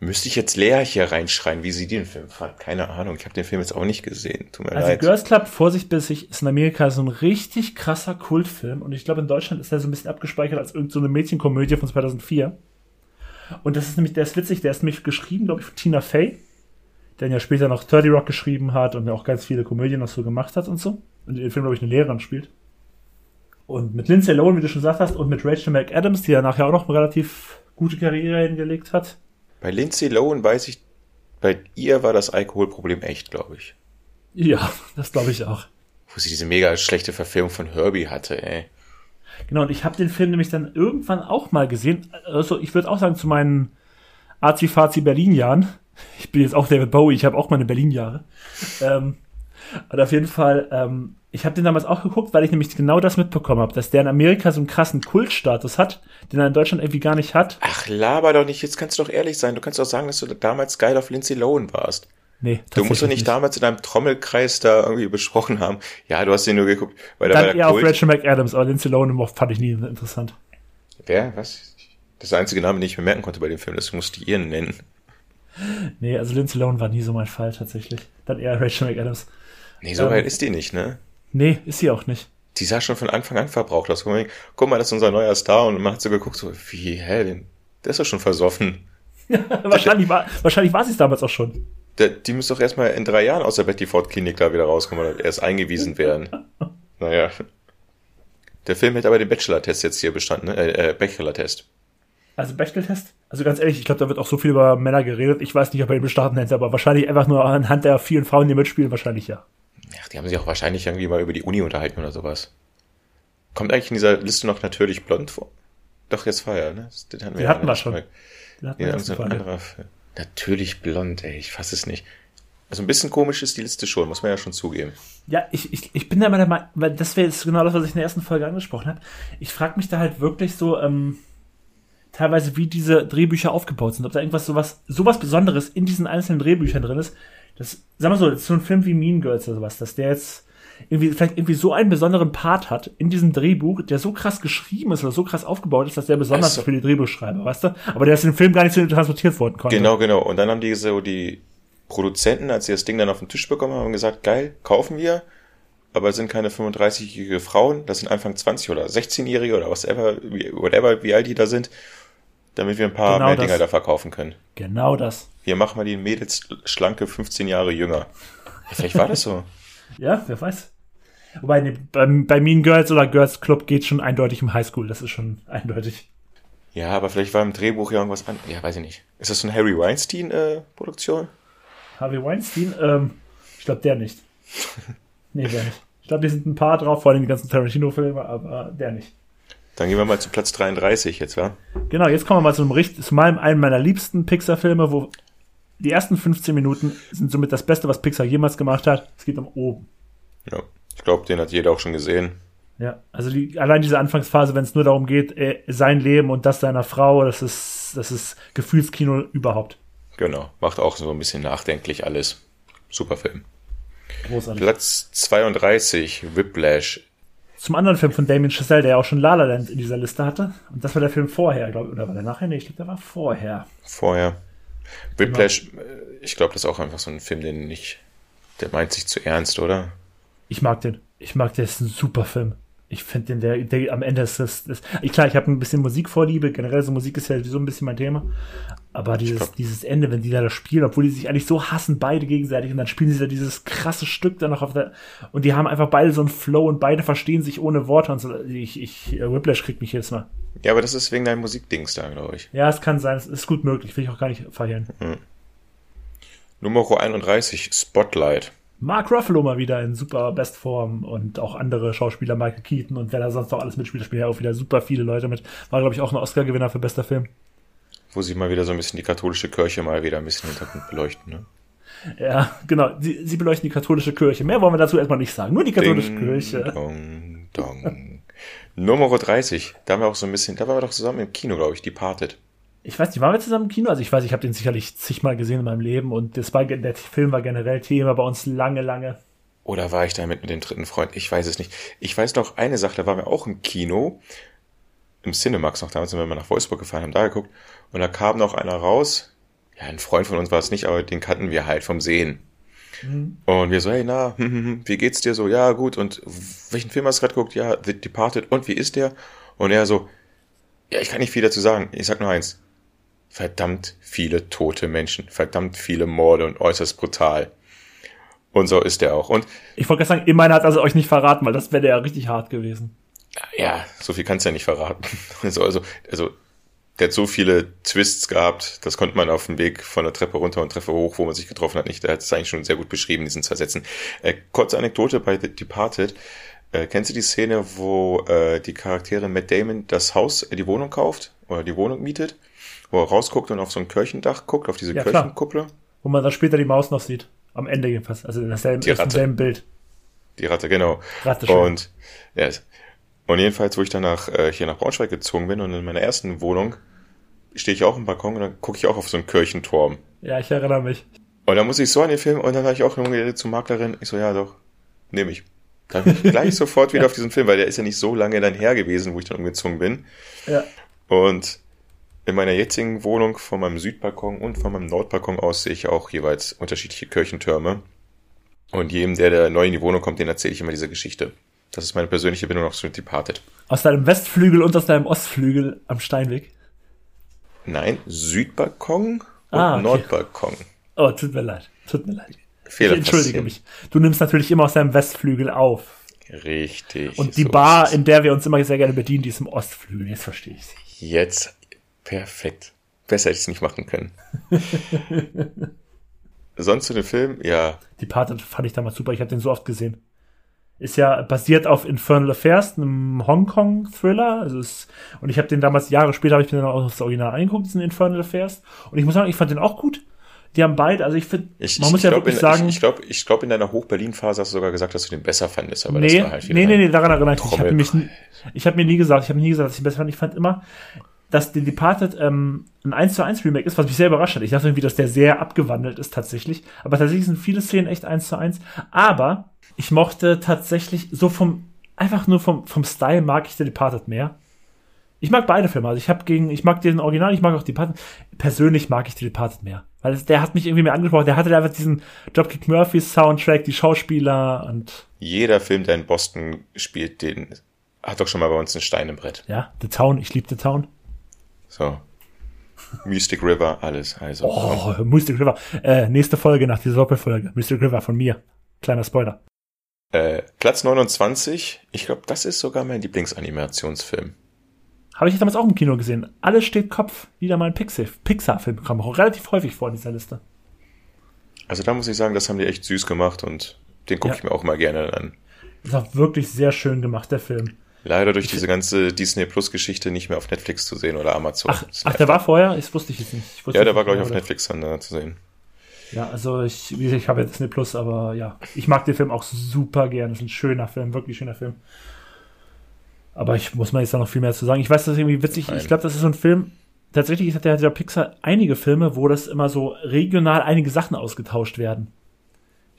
Müsste ich jetzt Lea hier reinschreien, wie sie den Film fand? Keine Ahnung. Ich habe den Film jetzt auch nicht gesehen. Tut mir Also leid. Girls Club, Vorsicht bissig, ist in Amerika so ein richtig krasser Kultfilm und ich glaube in Deutschland ist er so ein bisschen abgespeichert als irgendeine so eine Mädchenkomödie von 2004. Und das ist nämlich, der ist witzig, der ist nämlich geschrieben, glaube ich, von Tina Fey, der ja später noch 30 Rock geschrieben hat und auch ganz viele Komödien noch so gemacht hat und so. Und in dem Film, glaube ich, eine Lehrerin spielt. Und mit Lindsay Lohan, wie du schon gesagt hast, und mit Rachel McAdams, die ja nachher auch noch eine relativ gute Karriere hingelegt hat. Bei Lindsay Lohan weiß ich, bei ihr war das Alkoholproblem echt, glaube ich. Ja, das glaube ich auch. Wo sie diese mega schlechte Verfilmung von Herbie hatte, ey. Genau, und ich habe den Film nämlich dann irgendwann auch mal gesehen. Also ich würde auch sagen, zu meinen Azi-Fazi-Berlin-Jahren. Ich bin jetzt auch David Bowie, ich habe auch meine Berlin-Jahre. Ähm, und auf jeden Fall, ähm, ich habe den damals auch geguckt, weil ich nämlich genau das mitbekommen habe, dass der in Amerika so einen krassen Kultstatus hat, den er in Deutschland irgendwie gar nicht hat. Ach, laber doch nicht. Jetzt kannst du doch ehrlich sein. Du kannst doch sagen, dass du damals geil auf Lindsay Lohan warst. Nee, Du musst doch nicht, damals in deinem Trommelkreis da irgendwie besprochen haben. Ja, du hast den nur geguckt, weil da war Dann der eher auf Kult. Rachel McAdams, aber Lindsay Lohan fand ich nie interessant. Wer? Was? Das einzige Name, den ich mir merken konnte bei dem Film. Deswegen musste ich ihren nennen. Nee, also Lindsay Lohan war nie so mein Fall tatsächlich. Dann eher Rachel McAdams. Nee, so Ähm. weit ist die nicht, ne? Nee, ist sie auch nicht. Die sah schon von Anfang an verbraucht aus. Guck mal, das ist unser neuer Star. Und man hat so geguckt, so, wie, hä, der ist doch schon versoffen. wahrscheinlich war, wahrscheinlich war sie es damals auch schon. Der, die muss doch erstmal in drei Jahren aus der Betty Ford Klinik da wieder rauskommen oder erst eingewiesen werden. naja. Der Film hätte aber den Bachelor-Test jetzt hier bestanden, ne? Äh, äh, Bachelor-Test. Also Bechteltest? Also ganz ehrlich, ich glaube, da wird auch so viel über Männer geredet. Ich weiß nicht, ob er ihn bestarten hätte, aber wahrscheinlich einfach nur anhand der vielen Frauen, die mitspielen, wahrscheinlich ja. Ach, die haben sich auch wahrscheinlich irgendwie mal über die Uni unterhalten oder sowas. Kommt eigentlich in dieser Liste noch natürlich blond vor? Doch, jetzt war ja, ne? Den hatten wir, Die ja hatten wir schon. Den hat Ja, man irgend so ein anderer Film. Natürlich blond, ey, ich fass es nicht. Also ein bisschen komisch ist die Liste schon, muss man ja schon zugeben. Ja, ich, ich, ich bin da mal der Meinung, weil das wäre jetzt genau das, was ich in der ersten Folge angesprochen habe. Ich frage mich da halt wirklich so, ähm, teilweise, wie diese Drehbücher aufgebaut sind. Ob da irgendwas sowas, sowas Besonderes in diesen einzelnen Drehbüchern drin ist. Das, sag mal so, das ist so ein Film wie Mean Girls oder sowas, dass der jetzt irgendwie, vielleicht irgendwie so einen besonderen Part hat in diesem Drehbuch, der so krass geschrieben ist oder so krass aufgebaut ist, dass der besonders Ach so. für die Drehbuchschreiber, weißt du? Aber der ist im Film gar nicht so transportiert worden konnte. Genau, genau. Und dann haben die so die Produzenten, als sie das Ding dann auf den Tisch bekommen haben, gesagt, geil, kaufen wir. Aber es sind keine 35-jährige Frauen, das sind Anfang 20 oder 16-jährige oder whatever, wie, whatever, wie alt die da sind, damit wir ein paar Genau mehr das. Dinger da verkaufen können. Genau das. Hier machen wir die Mädels schlanke 15 Jahre jünger. Vielleicht war das so. Ja, wer weiß. Wobei, nee, bei, bei Mean Girls oder Girls Club geht schon eindeutig um Highschool, das ist schon eindeutig. Ja, aber vielleicht war im Drehbuch ja irgendwas an. Ja, weiß ich nicht. Ist das so eine Harry Weinstein-Produktion? Harvey Weinstein, ähm, ich glaube der nicht. Nee, der nicht. Ich glaube, die sind ein paar drauf, vor allem die ganzen Tarantino-Filme, aber der nicht. Dann gehen wir mal zu Platz 33 jetzt, wa? Genau, jetzt kommen wir mal zu einem, Richt- zu meinem, einem meiner liebsten Pixar-Filme, wo die ersten 15 Minuten sind somit das Beste, was Pixar jemals gemacht hat. Es geht um oben. Ja. Ich glaube, den hat jeder auch schon gesehen. Ja, also die, allein diese Anfangsphase, wenn es nur darum geht, äh, sein Leben und das seiner Frau, das ist, das ist Gefühlskino überhaupt. Genau. Macht auch so ein bisschen nachdenklich alles. Super Film. Großartig. Platz 32, Whiplash. Zum anderen Film von Damien Chazelle, der ja auch schon La La Land in dieser Liste hatte. Und das war der Film vorher, glaube ich. Oder war der nachher? Nee, ich glaube, der war vorher. Vorher. Whiplash, äh, ich glaube, das ist auch einfach so ein Film, den nicht, der meint sich zu ernst, oder? Ich mag den. Ich mag den. Das ist ein super Film. Ich finde den, der, der am Ende ist das. das ich, klar, ich habe ein bisschen Musikvorliebe. Generell so Musik ist ja so ein bisschen mein Thema. Aber dieses, glaub- dieses Ende, wenn die da das spielen, obwohl die sich eigentlich so hassen, beide gegenseitig, und dann spielen sie da dieses krasse Stück dann noch auf der. Und die haben einfach beide so einen Flow und beide verstehen sich ohne Worte und so. Ich, ich, äh, Whiplash kriegt mich jetzt mal. Ja, aber das ist wegen deinem Musikdings da, glaube ich. Ja, es kann sein. Es ist gut möglich. Will ich auch gar nicht verhehlen. Nummer 31, Spotlight. Mark Ruffalo mal wieder in super Bestform und auch andere Schauspieler, Michael Keaton und wer da sonst noch alles mitspielt, da spielen ja auch wieder super viele Leute mit. War, glaube ich, auch ein Oscar-Gewinner für bester Film. Wo sie mal wieder so ein bisschen die katholische Kirche mal wieder ein bisschen im Hintergrund beleuchten, ne? Ja, genau. Sie, sie beleuchten die katholische Kirche. Mehr wollen wir dazu erstmal nicht sagen. Nur die katholische Ding, Kirche. Dong, dong. Nummer 30, da haben wir auch so ein bisschen, da waren wir doch zusammen im Kino, glaube ich, Departed. Ich weiß nicht, waren wir zusammen im Kino? Also ich weiß, ich habe den sicherlich zigmal gesehen in meinem Leben und das war, der Film war generell Thema bei uns lange, lange. Oder war ich da mit, mit dem dritten Freund? Ich weiß es nicht. Ich weiß noch eine Sache, da waren wir auch im Kino, im Cinemax noch damals, sind wir mal nach Wolfsburg gefahren, haben da geguckt, und da kam noch einer raus, ja, ein Freund von uns war es nicht, aber den kannten wir halt vom Sehen. Mhm. Und wir so, hey, na, hm, hm, hm, wie geht's dir so? Ja, gut. Und welchen Film hast du gerade geguckt? Ja, The Departed. Und wie ist der? Und er so, ja, ich kann nicht viel dazu sagen. Ich sag nur eins. Verdammt viele tote Menschen. Verdammt viele Morde und äußerst brutal. Und so ist er auch. Und ich wollte gerade sagen, immerhin hat er also euch nicht verraten, weil das wäre ja richtig hart gewesen. Ja, so viel kannst du ja nicht verraten. Also, also, also der hat so viele Twists gehabt, das konnte man auf dem Weg von der Treppe runter und Treppe hoch, wo man sich getroffen hat, nicht. Der hat es eigentlich schon sehr gut beschrieben, diesen zwei Sätzen. Äh, kurze Anekdote bei The Departed. Äh, kennst du die Szene, wo äh, die Charaktere Matt Damon das Haus, äh, die Wohnung kauft oder die Wohnung mietet, wo er rausguckt und auf so ein Kirchendach guckt, auf diese ja, Kirchenkuppel? Wo man dann später die Maus noch sieht. Am Ende jedenfalls. Also in derselben, die Ratte. selben Bild. Die Ratte, genau. Ratte schön. Und, ja, und jedenfalls, wo ich danach äh, hier nach Braunschweig gezogen bin und in meiner ersten Wohnung stehe ich auch im Balkon und dann gucke ich auch auf so einen Kirchenturm. Ja, ich erinnere mich. Und dann muss ich so an den Film und dann habe ich auch zur Maklerin, ich so, ja doch, nehme ich. Dann bin ich gleich sofort wieder ja. auf diesen Film, weil der ist ja nicht so lange dann her gewesen, wo ich dann umgezogen bin. Ja. Und in meiner jetzigen Wohnung von meinem Südbalkon und von meinem Nordbalkon aus sehe ich auch jeweils unterschiedliche Kirchentürme. Und jedem, der, der neu in die Wohnung kommt, den erzähle ich immer diese Geschichte. Das ist meine persönliche Bindung noch zu Departed. Aus deinem Westflügel und aus deinem Ostflügel am Steinweg? Nein, Südbalkon und ah, okay. Nordbalkon. Oh, tut mir leid. Tut mir leid. Fehler ich entschuldige mich. Du nimmst natürlich immer aus deinem Westflügel auf. Richtig. Und die so Bar, in der wir uns immer sehr gerne bedienen, die ist im Ostflügel. Jetzt verstehe ich sie. Jetzt. Perfekt. Besser hätte ich es nicht machen können. Sonst zu dem Film, ja. Die Part fand ich damals super. Ich habe den so oft gesehen ist ja basiert auf Infernal Affairs, einem Hongkong-Thriller. Also ist, und ich habe den damals Jahre später habe ich mir dann auch das Original angeguckt, diesen Infernal Affairs. Und ich muss sagen, ich fand den auch gut. Die haben beide, also ich finde, man ich muss ja wirklich in, sagen. Ich, ich glaube, ich glaub, in deiner Hoch-Berlin-Phase hast du sogar gesagt, dass du den besser fandest, aber nee, das war halt wieder Nee, nee, nee, daran erinnere ich mich, ich habe mir nie gesagt, ich habe nie gesagt, dass ich ihn besser fand. Ich fand immer, dass The Departed ähm, ein 1 zu 1 Remake ist, was mich sehr überrascht hat. Ich dachte irgendwie, dass der sehr abgewandelt ist tatsächlich. Aber tatsächlich sind viele Szenen echt 1 zu 1. Aber ich mochte tatsächlich so vom, einfach nur vom, vom Style mag ich The Departed mehr. Ich mag beide Filme. Also ich habe gegen, ich mag den Original, ich mag auch Departed. Persönlich mag ich The Departed mehr. Weil es, der hat mich irgendwie mehr angesprochen. Der hatte einfach diesen Dropkick Murphy Soundtrack, die Schauspieler und. Jeder Film, der in Boston spielt, den hat doch schon mal bei uns einen Stein im Brett. Ja, The Town, ich liebe The Town. So. Mystic River, alles. Also. Oh, Mystic River. Äh, nächste Folge nach dieser Doppelfolge. Mystic River von mir. Kleiner Spoiler. Äh, Platz 29, ich glaube, das ist sogar mein Lieblingsanimationsfilm. Habe ich damals auch im Kino gesehen. Alles steht Kopf. Wieder mal ein Pixar-Film. Kommt auch relativ häufig vor in dieser Liste. Also da muss ich sagen, das haben die echt süß gemacht und den gucke ja. ich mir auch mal gerne an. Ist auch wirklich sehr schön gemacht, der Film. Leider durch diese ganze Disney Plus Geschichte nicht mehr auf Netflix zu sehen oder Amazon. Ach, ach der war vorher? Das wusste ich jetzt nicht. ja, der war, glaube ich, auf Netflix dann äh, zu sehen. Ja, also ich, ich habe jetzt Disney Plus, aber ja, ich mag den Film auch super gern. Das ist ein schöner Film, wirklich schöner Film. Aber ich muss mal jetzt da noch viel mehr zu sagen. Ich weiß, das ist irgendwie witzig. Nein. Ich glaube, das ist so ein Film. Tatsächlich hat der, der Pixar einige Filme, wo das immer so regional einige Sachen ausgetauscht werden.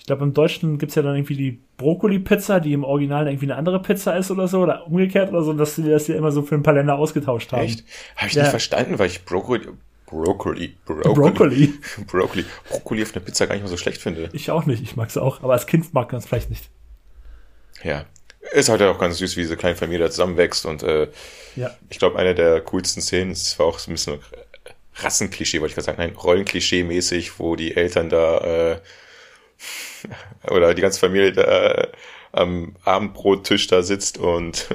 Ich glaube, im Deutschen gibt es ja dann irgendwie die Brokkoli-Pizza, die im Original irgendwie eine andere Pizza ist oder so, oder umgekehrt oder so, dass sie das ja immer so für ein paar Länder ausgetauscht haben. Echt? Habe ich ja. nicht verstanden, weil ich Brokkoli, Brokkoli. Brokkoli. Brokkoli. Brokkoli. Brokkoli auf einer Pizza gar nicht mal so schlecht finde. Ich auch nicht. Ich mag es auch. Aber als Kind mag man es vielleicht nicht. Ja. Ist halt auch ganz süß, wie diese kleine Familie da zusammenwächst. Und äh, ja. ich glaube, eine der coolsten Szenen, das war auch so ein bisschen Rassenklischee, wollte ich gerade sagen. Nein, Rollenklischee-mäßig, wo die Eltern da äh, oder die ganze Familie da äh, am Abendbrottisch da sitzt und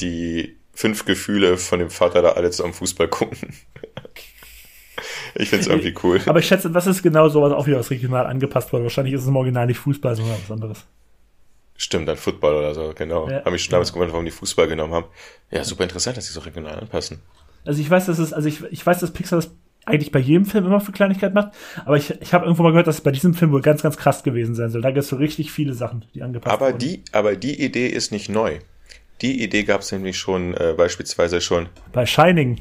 die fünf Gefühle von dem Vater da alle zusammen Fußball gucken. Ich finde es irgendwie cool. Aber ich schätze, das ist genau so, was auch wieder aus regional angepasst wurde. Wahrscheinlich ist es im Original nicht Fußball, sondern was anderes. Stimmt, dann Football oder so, genau. Ja, habe ich schon damals ja. gewundert, warum die Fußball genommen haben. Ja, super interessant, dass sie so regional anpassen. Also ich weiß, dass es, also ich, ich weiß, dass Pixar das eigentlich bei jedem Film immer für Kleinigkeit macht, aber ich, ich habe irgendwo mal gehört, dass es bei diesem Film wohl ganz, ganz krass gewesen sein soll. Da gibt es so richtig viele Sachen, die angepasst aber wurden. Die, aber die Idee ist nicht neu. Die Idee gab es nämlich schon, äh, beispielsweise schon. Bei Shining.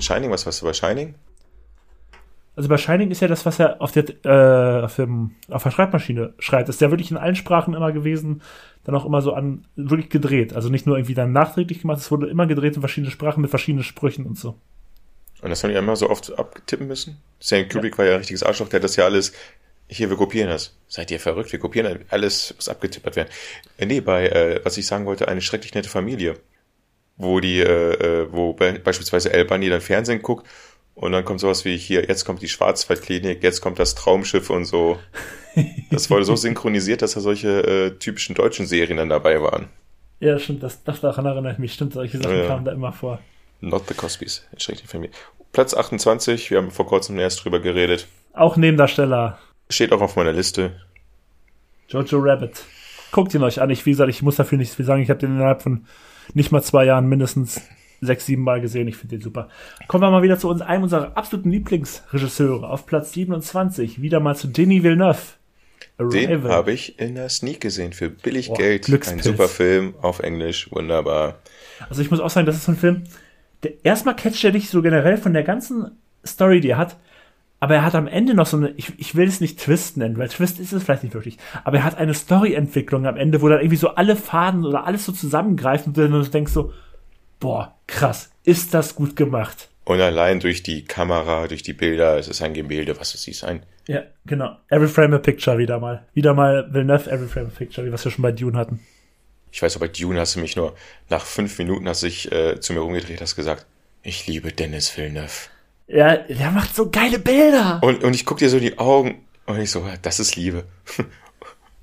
Shining, was weißt du bei Shining? Also bei Shining ist ja das, was er auf der, äh, auf, dem, auf der Schreibmaschine schreibt. Das ist ja wirklich in allen Sprachen immer gewesen, dann auch immer so an, wirklich gedreht. Also nicht nur irgendwie dann nachträglich gemacht, es wurde immer gedreht in verschiedene Sprachen mit verschiedenen Sprüchen und so. Und das haben die immer so oft abtippen müssen. Stanley Kubrick ja. war ja ein richtiges Arschloch, der hat das ja alles, hier, wir kopieren das. Seid ihr verrückt? Wir kopieren alles, was abgetippert wird. Äh, nee, bei, äh, was ich sagen wollte, eine schrecklich nette Familie. Wo die, äh, äh wo be beispielsweise El Bunny dann Fernsehen guckt und dann kommt sowas wie hier, jetzt kommt die Schwarzwaldklinik, jetzt kommt das Traumschiff und so. Das wurde so synchronisiert, dass da solche äh, typischen deutschen Serien dann dabei waren. Ja, stimmt, das, das daran erinnere ich mich. Stimmt, solche Sachen ja. kamen da immer vor. Not the Cosbys, schrecklich Familie. Platz 28, wir haben vor kurzem erst drüber geredet. Auch Nebendarsteller. Steht auch auf meiner Liste. Jojo Rabbit. Guckt ihn euch an. Ich, wie gesagt, ich muss dafür nichts viel sagen. Ich habe den innerhalb von nicht mal zwei Jahren mindestens sechs, sieben Mal gesehen. Ich finde den super. Kommen wir mal wieder zu uns, einem unserer absoluten Lieblingsregisseure. Auf Platz 27. Wieder mal zu Denis Villeneuve. Arrival. Den habe ich in der Sneak gesehen für billig Boah, Geld. Ein super Film auf Englisch. Wunderbar. Also ich muss auch sagen, das ist so ein Film, der erstmal catcht er dich so generell von der ganzen Story, die er hat. Aber er hat am Ende noch so eine, ich, ich will es nicht Twist nennen, weil Twist ist es vielleicht nicht wirklich. Aber er hat eine Story-Entwicklung am Ende, wo dann irgendwie so alle Faden oder alles so zusammengreifen und du denkst so, boah, krass, ist das gut gemacht. Und allein durch die Kamera, durch die Bilder, es ist ein Gemälde, was es ist, ein. Ja, genau. Every Frame a Picture wieder mal. Wieder mal Villeneuve Every Frame a Picture, wie was wir schon bei Dune hatten. Ich weiß, bei Dune hast du mich nur nach fünf Minuten hast dich äh, zu mir rumgedreht, hast gesagt, ich liebe Dennis Villeneuve. Ja, der macht so geile Bilder. Und, und ich guck dir so in die Augen und ich so, das ist Liebe.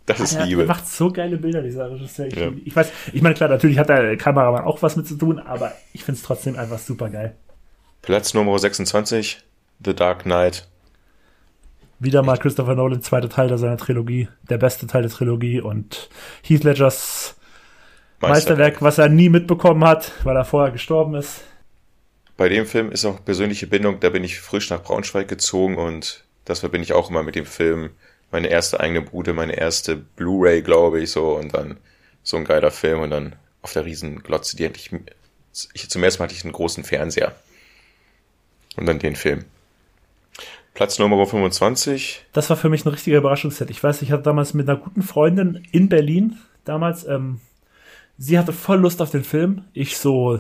Das ist ja, Liebe. Er macht so geile Bilder, dieser Regisseur. Ich, ja. ich weiß, ich meine, klar, natürlich hat der Kameramann auch was mit zu tun, aber ich finde es trotzdem einfach super geil. Platz Nummer 26, The Dark Knight. Wieder mal Christopher Nolan, zweiter Teil seiner Trilogie, der beste Teil der Trilogie und Heath Ledgers Meisterwerk, Meisterwerk was er nie mitbekommen hat, weil er vorher gestorben ist. Bei dem Film ist auch persönliche Bindung, da bin ich frisch nach Braunschweig gezogen und das verbinde ich auch immer mit dem Film. Meine erste eigene Bude, meine erste Blu-ray, glaube ich, so und dann so ein geiler Film und dann auf der Riesenglotze, die endlich, ich, zum ersten Mal hatte ich einen großen Fernseher. Und dann den Film. Platz Nummer 25. Das war für mich ein richtiger Überraschungsset. Ich weiß, ich hatte damals mit einer guten Freundin in Berlin, damals, ähm, sie hatte voll Lust auf den Film. Ich so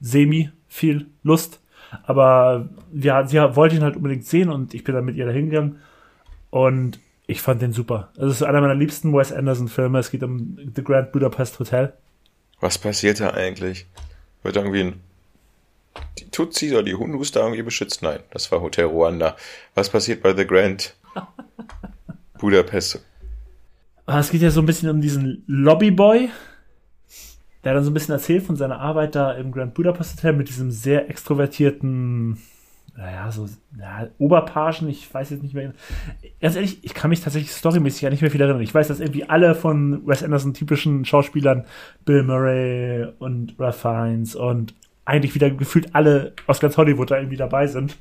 semi viel Lust. Aber ja, sie wollte ihn halt unbedingt sehen und ich bin dann mit ihr dahin gegangen. Und ich fand den super. Es ist einer meiner liebsten Wes Anderson-Filme. Es geht um The Grand Budapest Hotel. Was passiert da eigentlich? Wird irgendwie ein die Tutsis oder die Hundus da irgendwie beschützt? Nein, das war Hotel Ruanda. Was passiert bei The Grand Budapest? Ah, es geht ja so ein bisschen um diesen Lobbyboy, der dann so ein bisschen erzählt von seiner Arbeit da im Grand Budapest Hotel mit diesem sehr extrovertierten, naja, so ja, Oberpagen, ich weiß jetzt nicht mehr. Ganz ehrlich, ich kann mich tatsächlich storymäßig ja nicht mehr viel erinnern. Ich weiß, dass irgendwie alle von Wes Anderson typischen Schauspielern, Bill Murray und Ralph Fiennes und eigentlich wieder gefühlt alle aus ganz Hollywood da irgendwie dabei sind.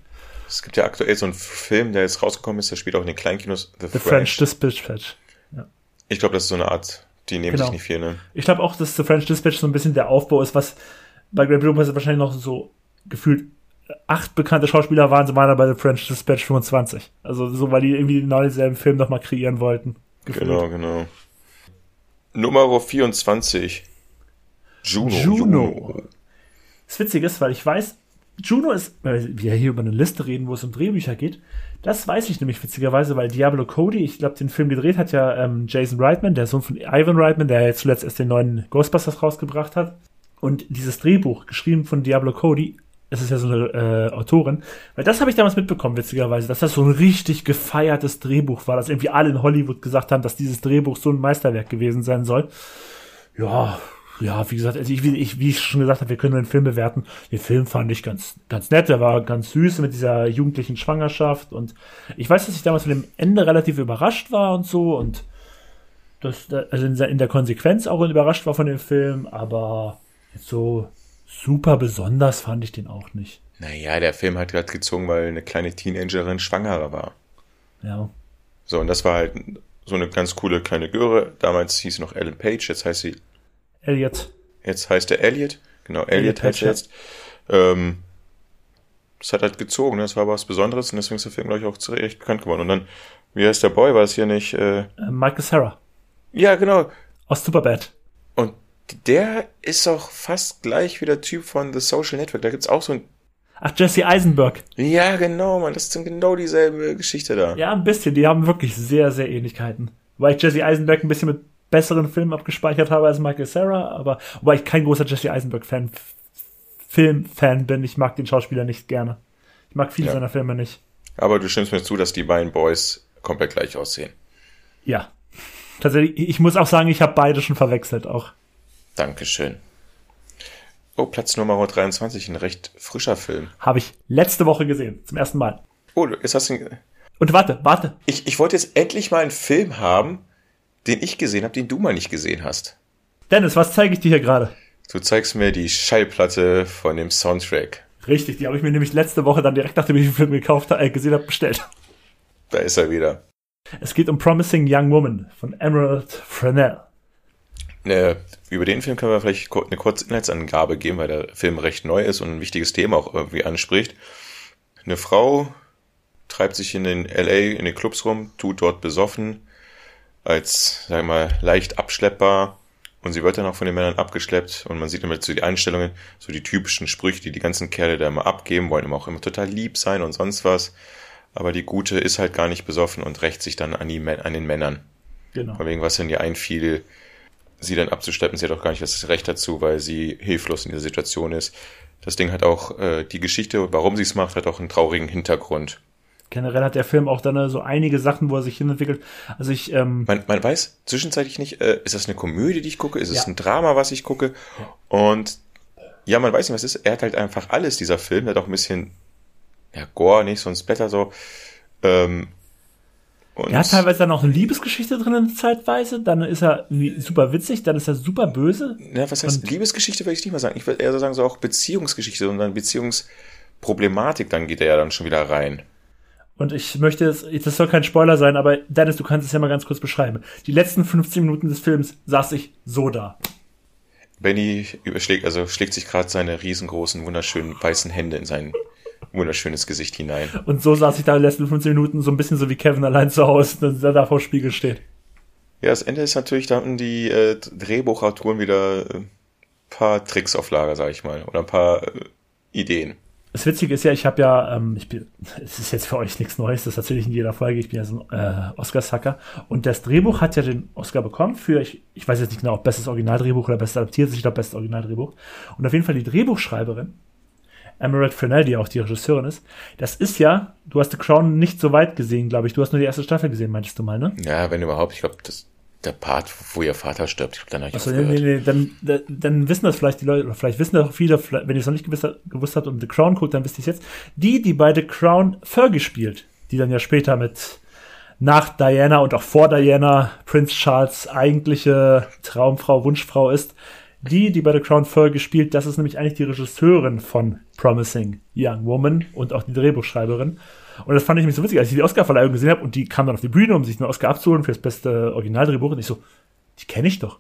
Es gibt ja aktuell so einen Film, der jetzt rausgekommen ist, der spielt auch in den Kleinkinos, The, The French. French Dispatch. Ja. Ich glaube, das ist so eine Art die nehmen genau. sich nicht viel, ne? Ich glaube auch, dass The French Dispatch so ein bisschen der Aufbau ist, was bei Great Budapest wahrscheinlich noch so gefühlt acht bekannte Schauspieler waren, so waren bei The French Dispatch 25. Also so, weil die irgendwie genau denselben Film nochmal kreieren wollten. Gefühlt. Genau, genau. Nummer 24. Juno. Juno. Juno. Das Witzige ist, weil ich weiß, Juno ist, weil wir hier über eine Liste reden, wo es um Drehbücher geht, das weiß ich nämlich witzigerweise, weil Diablo Cody, ich glaube, den Film gedreht hat ja ähm, Jason Reitman, der Sohn von Ivan Reitman, der ja zuletzt erst den neuen Ghostbusters rausgebracht hat. Und dieses Drehbuch, geschrieben von Diablo Cody, es ist ja so eine äh, Autorin, weil das habe ich damals mitbekommen, witzigerweise, dass das so ein richtig gefeiertes Drehbuch war, dass irgendwie alle in Hollywood gesagt haben, dass dieses Drehbuch so ein Meisterwerk gewesen sein soll. Ja, ja, wie gesagt, also ich, ich, wie ich schon gesagt habe, wir können nur den Film bewerten. Den Film fand ich ganz, ganz nett. Der war ganz süß mit dieser jugendlichen Schwangerschaft. Und ich weiß, dass ich damals von dem Ende relativ überrascht war und so. Und das, also in der Konsequenz auch überrascht war von dem Film. Aber so super besonders fand ich den auch nicht. Naja, der Film hat gerade gezogen, weil eine kleine Teenagerin schwanger war. Ja. So, und das war halt so eine ganz coole kleine Göre. Damals hieß sie noch Ellen Page, jetzt heißt sie Elliot. Jetzt heißt er Elliot. Genau, Elliot, Elliot heißt er jetzt. Ähm, das hat halt gezogen, ne? das war was Besonderes und deswegen ist der Film, glaube ich, auch zu Recht bekannt geworden. Und dann, wie heißt der Boy? War es hier nicht? Äh... äh Michael Sarah. Ja, genau. Aus Superbad. Und der ist auch fast gleich wie der Typ von The Social Network. Da gibt's auch so ein. Ach, Jesse Eisenberg. Ja, genau, man, das ist genau dieselbe Geschichte da. Ja, ein bisschen. Die haben wirklich sehr, sehr Ähnlichkeiten. Weil ich Jesse Eisenberg ein bisschen mit besseren Filmen abgespeichert habe als Michael Sarah, aber wobei ich kein großer Jesse Eisenberg-Fan, Film-Fan bin. Ich mag den Schauspieler nicht gerne. Ich mag viele ja. seiner Filme nicht. Aber du stimmst mir zu, dass die beiden Boys komplett gleich aussehen. Ja. Tatsächlich, ich muss auch sagen, ich habe beide schon verwechselt auch. Dankeschön. Oh, Platz Nummer 23, ein recht frischer Film. Habe ich letzte Woche gesehen, zum ersten Mal. Oh, ist das ein... Und warte, warte. Ich, ich wollte jetzt endlich mal einen Film haben, den ich gesehen habe, den du mal nicht gesehen hast. Dennis, was zeige ich dir hier gerade? Du zeigst mir die Schallplatte von dem Soundtrack. Richtig, die habe ich mir nämlich letzte Woche dann direkt nachdem ich den Film gekauft äh, gesehen habe, bestellt. Da ist er wieder. Es geht um Promising Young Woman von Emerald Fresnel. Äh, über den Film können wir vielleicht eine kurze Inhaltsangabe geben, weil der Film recht neu ist und ein wichtiges Thema auch irgendwie anspricht. Eine Frau treibt sich in den LA, in den Clubs rum, tut dort besoffen, als, sag ich mal, leicht abschleppbar und sie wird dann auch von den Männern abgeschleppt und man sieht immer so die Einstellungen, so die typischen Sprüche, die die ganzen Kerle da immer abgeben, wollen immer auch immer total lieb sein und sonst was. Aber die Gute ist halt gar nicht besoffen und rächt sich dann an, die, an den Männern. Genau. Von wegen, was denn ihr einfiel, sie dann abzuschleppen. Sie hat auch gar nicht das Recht dazu, weil sie hilflos in dieser Situation ist. Das Ding hat auch, äh, die Geschichte, warum sie es macht, hat auch einen traurigen Hintergrund. Generell hat der Film auch dann äh, so einige Sachen, wo er sich hinentwickelt. Also ich, ähm man, man weiß zwischenzeitlich nicht, äh, ist das eine Komödie, die ich gucke? Ist es ein Drama, was ich gucke? Und ja, man weiß nicht, was es ist. Er hat halt einfach alles, dieser Film. Er hat auch ein bisschen, ja, Gore, nicht so ein Splatter so. Ähm, und er hat teilweise dann auch eine Liebesgeschichte drin, zeitweise. Dann ist er super witzig, dann ist er super böse. Ja, was heißt und Liebesgeschichte, würde ich nicht mal sagen. Ich würde eher so sagen, so auch Beziehungsgeschichte und dann Beziehungsproblematik, dann geht er ja dann schon wieder rein. Und ich möchte es, das soll kein Spoiler sein, aber Dennis, du kannst es ja mal ganz kurz beschreiben. Die letzten 15 Minuten des Films saß ich so da. Benny überschlägt, also schlägt sich gerade seine riesengroßen, wunderschönen weißen Hände in sein wunderschönes Gesicht hinein. Und so saß ich da die letzten 15 Minuten so ein bisschen so wie Kevin allein zu Hause, der da vor Spiegel steht. Ja, das Ende ist natürlich, da hatten die äh, Drehbuchautoren wieder ein äh, paar Tricks auf Lager, sag ich mal, oder ein paar äh, Ideen. Das Witzige ist ja, ich habe ja, ähm, ich bin, es ist jetzt für euch nichts Neues, das erzähle ich in jeder Folge, ich bin ja so ein äh, Oscar-Sucker. Und das Drehbuch hat ja den Oscar bekommen für, ich, ich weiß jetzt nicht genau, ob bestes Originaldrehbuch oder bestes adaptiertes, ich glaube bestes Originaldrehbuch. Und auf jeden Fall die Drehbuchschreiberin Emerald Fennell, die auch die Regisseurin ist, das ist ja, du hast The Crown nicht so weit gesehen, glaube ich. Du hast nur die erste Staffel gesehen, meintest du mal, ne? Ja, wenn überhaupt. Ich glaube, das der Part, wo ihr Vater stirbt. Ich glaube, dann habe ich nee, nee, nee, dann, dann wissen das vielleicht die Leute, oder vielleicht wissen das auch viele, wenn ihr es noch nicht gewusst, gewusst habt und The Crown guckt, dann wisst ihr es jetzt. Die, die bei The Crown Fergie spielt, die dann ja später mit nach Diana und auch vor Diana Prince Charles eigentliche Traumfrau, Wunschfrau ist, die, die bei The Crown Fergie spielt, das ist nämlich eigentlich die Regisseurin von Promising Young Woman und auch die Drehbuchschreiberin. Und das fand ich mich so witzig, als ich die Oscar-Verleihung gesehen habe und die kam dann auf die Bühne, um sich einen Oscar abzuholen für das beste Originaldrehbuch. Und ich so, die kenne ich doch.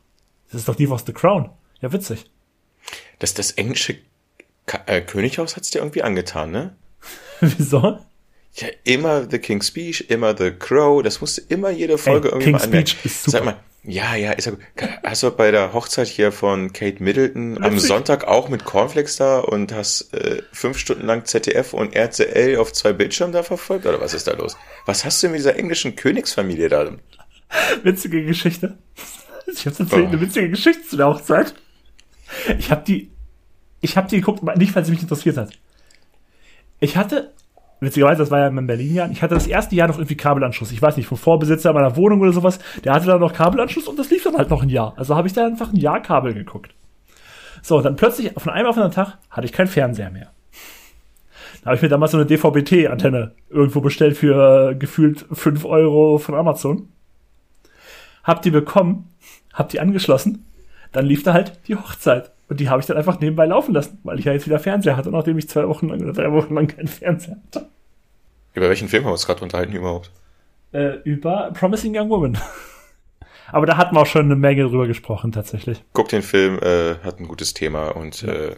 Das ist doch die aus The Crown. Ja, witzig. Das, das englische Ka äh, Könighaus hat's dir irgendwie angetan, ne? Wieso? Ja, immer The King's Speech, immer The Crow, das musste immer jede Folge Ey, irgendwie King's mal anmerken. Speech ist super. Sag mal, ja, ja, ist ja gut. Hast du bei der Hochzeit hier von Kate Middleton am Sonntag auch mit Cornflakes da und hast äh, fünf Stunden lang ZDF und RTL auf zwei Bildschirmen da verfolgt? Oder was ist da los? Was hast du mit dieser englischen Königsfamilie da? Witzige Geschichte. Ich hab's erzählt, oh. eine witzige Geschichte zu der Hochzeit. Ich hab die, ich hab die geguckt, nicht weil sie mich interessiert hat. Ich hatte witzigerweise, das war ja in Berlin-Jahr, ich hatte das erste Jahr noch irgendwie Kabelanschluss. Ich weiß nicht, vom Vorbesitzer meiner Wohnung oder sowas, der hatte da noch Kabelanschluss und das lief dann halt noch ein Jahr. Also habe ich da einfach ein Jahr Kabel geguckt. So, und dann plötzlich, von einem auf den Tag, hatte ich keinen Fernseher mehr. Da habe ich mir damals so eine DVB-T-Antenne irgendwo bestellt für äh, gefühlt 5 Euro von Amazon. Hab die bekommen, hab die angeschlossen, dann lief da halt die Hochzeit. Und die habe ich dann einfach nebenbei laufen lassen, weil ich ja jetzt wieder Fernseher hatte, nachdem ich zwei Wochen lang oder drei Wochen lang keinen Fernseher hatte. Über welchen Film haben wir uns gerade unterhalten überhaupt? Äh, über Promising Young Woman. Aber da hatten wir auch schon eine Menge drüber gesprochen, tatsächlich. Guck den Film, äh, hat ein gutes Thema und ja. äh,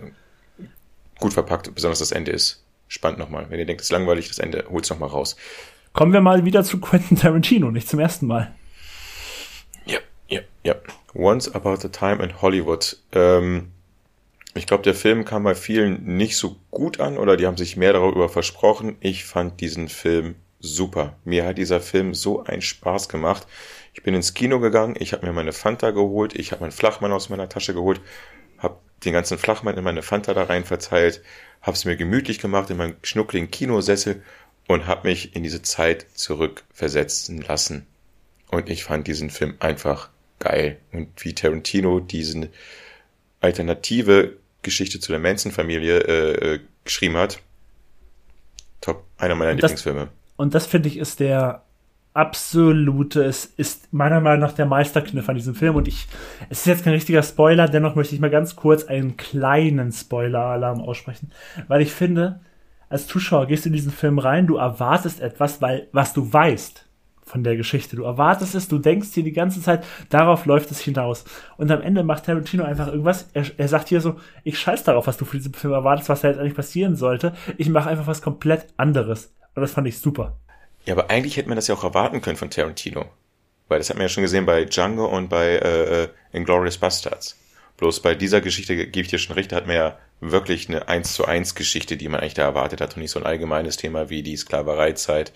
gut verpackt, besonders das Ende ist spannend nochmal. Wenn ihr denkt, es ist langweilig, das Ende holt's nochmal raus. Kommen wir mal wieder zu Quentin Tarantino, nicht zum ersten Mal. Ja, ja, ja. Once About a Time in Hollywood. Ähm, Ich glaube, der Film kam bei vielen nicht so gut an oder die haben sich mehr darüber versprochen. Ich fand diesen Film super. Mir hat dieser Film so einen Spaß gemacht. Ich bin ins Kino gegangen, ich habe mir meine Fanta geholt, ich habe meinen Flachmann aus meiner Tasche geholt, habe den ganzen Flachmann in meine Fanta da rein verteilt, habe es mir gemütlich gemacht in meinem schnuckligen Kinosessel und habe mich in diese Zeit zurückversetzen lassen. Und ich fand diesen Film einfach geil. Und wie Tarantino diesen alternative Geschichte zu der Manson-Familie äh, äh, geschrieben hat, top, einer meiner und Lieblingsfilme. und das finde ich ist der absolute, es ist meiner Meinung nach der Meisterkniff an diesem Film. Und ich, es ist jetzt kein richtiger Spoiler, dennoch möchte ich mal ganz kurz einen kleinen Spoiler-Alarm aussprechen, weil ich finde, als Zuschauer gehst du in diesen Film rein, du erwartest etwas, weil, was du weißt von der Geschichte. Du erwartest es, du denkst dir die ganze Zeit, darauf läuft es hinaus. Und am Ende macht Tarantino einfach irgendwas. Er, er sagt hier so, ich scheiß darauf, was du für diesen Film erwartest, was da jetzt eigentlich passieren sollte. Ich mache einfach was komplett anderes. Und das fand ich super. Ja, aber eigentlich hätte man das ja auch erwarten können von Tarantino. Weil das hat man ja schon gesehen bei Django und bei äh, äh Inglourious Bastards. Bloß bei dieser Geschichte gebe ich dir schon recht, hat man ja wirklich eine 1 zu 1 Geschichte, die man eigentlich da erwartet hat und nicht so ein allgemeines Thema wie die Sklavereizeit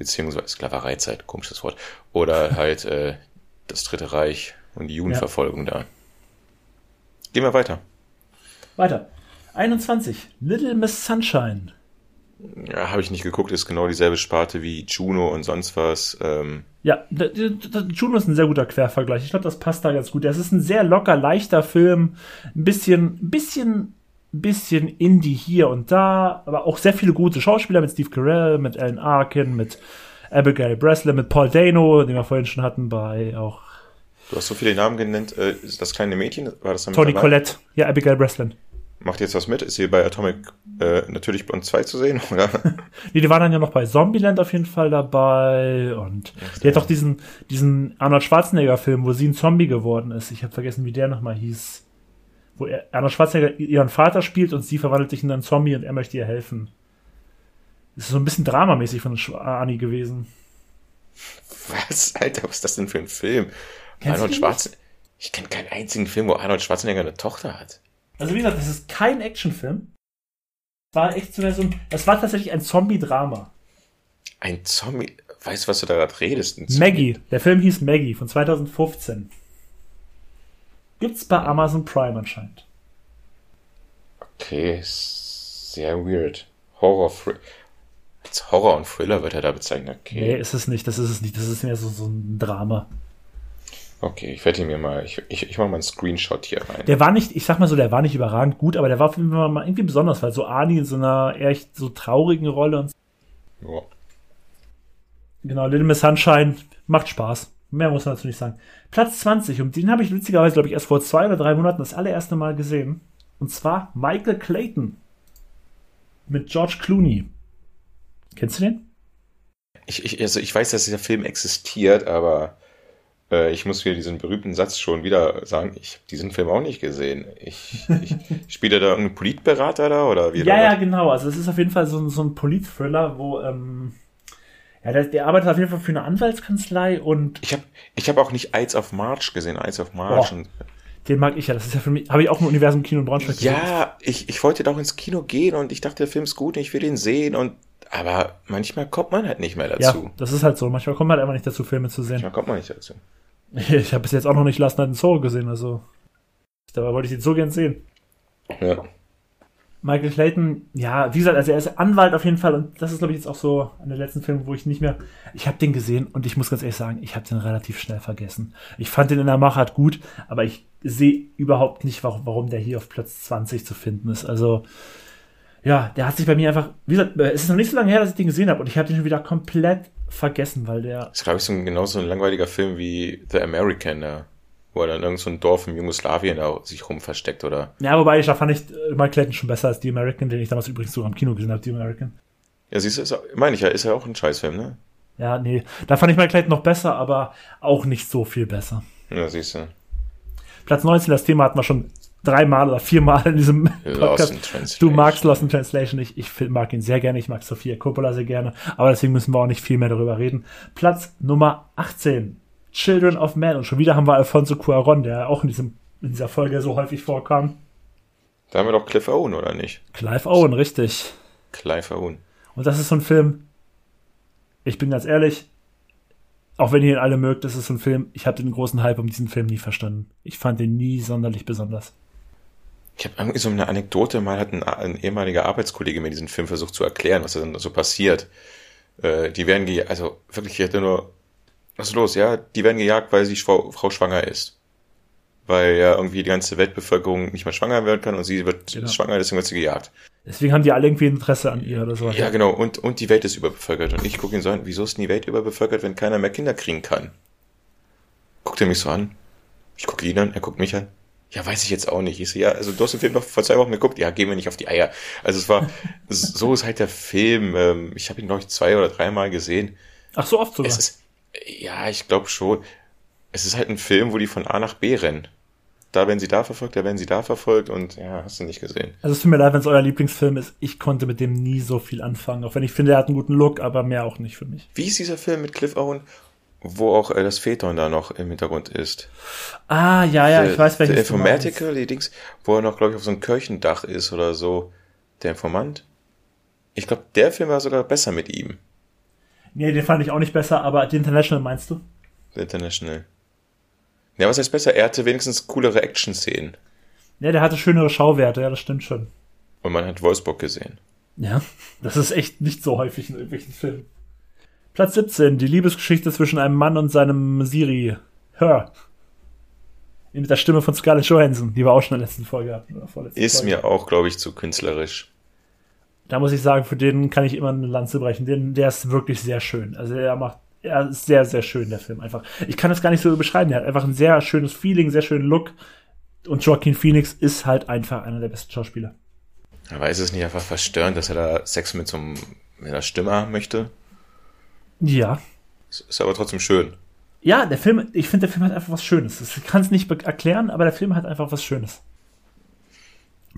beziehungsweise Sklavereizeit, komisches Wort, oder halt äh, das Dritte Reich und die Judenverfolgung ja. da. Gehen wir weiter. Weiter. 21. Little Miss Sunshine. Ja, habe ich nicht geguckt, ist genau dieselbe Sparte wie Juno und sonst was. Ähm. Ja, Juno ist ein sehr guter Quervergleich. Ich glaube, das passt da ganz gut. Es ist ein sehr locker, leichter Film. Ein bisschen, ein bisschen bisschen Indie hier und da, aber auch sehr viele gute Schauspieler mit Steve Carell, mit Alan Arkin, mit Abigail Breslin, mit Paul Dano, den wir vorhin schon hatten, bei auch. Du hast so viele Namen genannt. Äh, das kleine Mädchen, war das dann Tony Collette, ja, Abigail Breslin. Macht jetzt was mit? Ist sie bei Atomic äh, natürlich Blond 2 zu sehen, oder? nee, die waren dann ja noch bei Zombieland auf jeden Fall dabei und die hat doch diesen, diesen Arnold Schwarzenegger-Film, wo sie ein Zombie geworden ist. Ich habe vergessen, wie der nochmal hieß wo Arnold Schwarzenegger ihren Vater spielt und sie verwandelt sich in einen Zombie und er möchte ihr helfen. Das ist so ein bisschen dramamäßig von Arnie gewesen. Was, Alter, was ist das denn für ein Film? Kennst Arnold Schwarzenegger. Ich kenne keinen einzigen Film, wo Arnold Schwarzenegger eine Tochter hat. Also wie gesagt, das ist kein Actionfilm. War echt so ein, das war tatsächlich ein Zombie-Drama. Ein Zombie? Weißt du, was du da gerade redest? Maggie. Der Film hieß Maggie von 2015. Gibt's bei Amazon Prime anscheinend. Okay, sehr weird. Horror, als Horror und Thriller wird er da bezeichnet. Okay. Nee, ist es nicht. Das ist es nicht. Das ist mehr so, so ein Drama. Okay, ich werde mir mal, ich, ich, ich mache mal einen Screenshot hier rein. Der war nicht, ich sag mal so, der war nicht überragend gut, aber der war mal irgendwie besonders, weil so Ani in so einer echt so traurigen Rolle und ja. Genau, Little Miss Sunshine macht Spaß. Mehr muss man dazu nicht sagen. Platz 20, und den habe ich witzigerweise, glaube ich, erst vor zwei oder drei Monaten das allererste Mal gesehen. Und zwar Michael Clayton. Mit George Clooney. Kennst du den? Ich, ich, also ich weiß, dass dieser Film existiert, aber äh, ich muss wieder diesen berühmten Satz schon wieder sagen. Ich habe diesen Film auch nicht gesehen. Ich, ich spiele da irgendeinen Politberater da oder wie? Ja, ja, genau. Also es ist auf jeden Fall so, so ein Polit-Thriller, wo ähm, ja, der, der, arbeitet auf jeden Fall für eine Anwaltskanzlei und. Ich habe ich hab auch nicht Ides of March gesehen, Ides of March. Und, den mag ich ja, das ist ja für mich, habe ich auch im Universum Kino in Braunschweig gesehen. Ja, ich, ich wollte doch ins Kino gehen und ich dachte, der Film ist gut und ich will ihn sehen und aber manchmal kommt man halt nicht mehr dazu. Ja, das ist halt so. Manchmal kommt man halt einfach nicht dazu, Filme zu sehen. Manchmal kommt man nicht dazu. Ich habe bis jetzt auch noch nicht Last Night in Soul gesehen, also dabei wollte ich ihn so gern sehen. Ja. Michael Clayton, ja, wie gesagt, also er ist Anwalt auf jeden Fall und das ist, glaube ich, jetzt auch so einer der letzten Filme, wo ich nicht mehr. Ich habe den gesehen und ich muss ganz ehrlich sagen, ich habe den relativ schnell vergessen. Ich fand den in der Machart gut, aber ich sehe überhaupt nicht, warum, warum der hier auf Platz 20 zu finden ist. Also, ja, der hat sich bei mir einfach, wie gesagt, es ist noch nicht so lange her, dass ich den gesehen habe und ich habe den schon wieder komplett vergessen, weil der. Das ist, glaube ich, so ein, genauso ein langweiliger Film wie The American, ja wo er dann irgend so ein Dorf im Jugoslawien da sich rum versteckt, oder? Ja, wobei ich da fand ich äh, Mike Clayton schon besser als The American, den ich damals übrigens sogar im Kino gesehen habe, The American. Ja, siehst du, meine ich ja, ist ja auch ein Scheißfilm, ne? Ja, nee, da fand ich Mike Clayton noch besser, aber auch nicht so viel besser. Ja, siehst du. Platz 19, das Thema hatten wir schon dreimal oder viermal in diesem Podcast. Du magst Lost in Translation nicht. Ich mag ihn sehr gerne. Ich mag Sophia Coppola sehr gerne. Aber deswegen müssen wir auch nicht viel mehr darüber reden. Platz Nummer 18. Children of Men. Und schon wieder haben wir Alfonso Cuaron, der auch in, diesem, in dieser Folge so häufig vorkam. Da haben wir doch Cliff Owen, oder nicht? Clive Owen, richtig. Clive Owen. Und das ist so ein Film, ich bin ganz ehrlich, auch wenn ihr ihn alle mögt, das ist so ein Film, ich habe den großen Hype um diesen Film nie verstanden. Ich fand den nie sonderlich besonders. Ich habe irgendwie so eine Anekdote, mal hat ein, ein, ehemaliger Arbeitskollege mir diesen Film versucht zu erklären, was da dann so passiert. Äh, die werden also wirklich, ich hätte nur, was ist los? Ja, die werden gejagt, weil sie Frau, Frau schwanger ist. Weil ja irgendwie die ganze Weltbevölkerung nicht mehr schwanger werden kann und sie wird genau. schwanger, deswegen wird sie gejagt. Deswegen haben die alle irgendwie Interesse an ihr oder so. Ja, genau. Und, und die Welt ist überbevölkert. Und ich gucke ihn so an, wieso ist denn die Welt überbevölkert, wenn keiner mehr Kinder kriegen kann? Guckt er mich so an. Ich gucke ihn an, er guckt mich an. Ja, weiß ich jetzt auch nicht. Ich so, ja, also du hast den Film noch vor zwei Wochen geguckt. Ja, gehen wir nicht auf die Eier. Also es war, so ist halt der Film. Ähm, ich habe ihn, glaube ich, zwei oder dreimal gesehen. Ach, so oft sogar? Es ist, ja, ich glaube schon. Es ist halt ein Film, wo die von A nach B rennen da werden sie da verfolgt, da werden sie da verfolgt und ja, hast du nicht gesehen. Also es tut mir leid, wenn es euer Lieblingsfilm ist. Ich konnte mit dem nie so viel anfangen, auch wenn ich finde, er hat einen guten Look, aber mehr auch nicht für mich. Wie ist dieser Film mit Cliff Owen, wo auch äh, das Phaeton da noch im Hintergrund ist? Ah, ja, ja, ich weiß, welches Der Informatical, die Dings, wo er noch, glaube ich, auf so einem Kirchendach ist oder so. Der Informant? Ich glaube, der Film war sogar besser mit ihm. Nee, den fand ich auch nicht besser, aber The International meinst du? The International. Ja, was heißt besser? Er hatte wenigstens coolere Action-Szenen. Ja, der hatte schönere Schauwerte, ja, das stimmt schon. Und man hat Wolfsburg gesehen. Ja, das ist echt nicht so häufig in irgendwelchen Filmen. Platz 17, die Liebesgeschichte zwischen einem Mann und seinem Siri. Hör. Mit der Stimme von Scarlett Johansson, die wir auch schon in der letzten Folge hatten. ist Folge. mir auch, glaube ich, zu künstlerisch. Da muss ich sagen, für den kann ich immer eine Lanze brechen. Den, der ist wirklich sehr schön. Also er macht ja, ist sehr, sehr schön, der Film einfach. Ich kann das gar nicht so beschreiben. Der hat einfach ein sehr schönes Feeling, sehr schönen Look. Und Joaquin Phoenix ist halt einfach einer der besten Schauspieler. Aber ist es nicht einfach verstörend, dass er da Sex mit so einem, mit einer Stimme haben möchte? Ja. Ist aber trotzdem schön. Ja, der Film, ich finde, der Film hat einfach was Schönes. Ich kann es nicht erklären, aber der Film hat einfach was Schönes.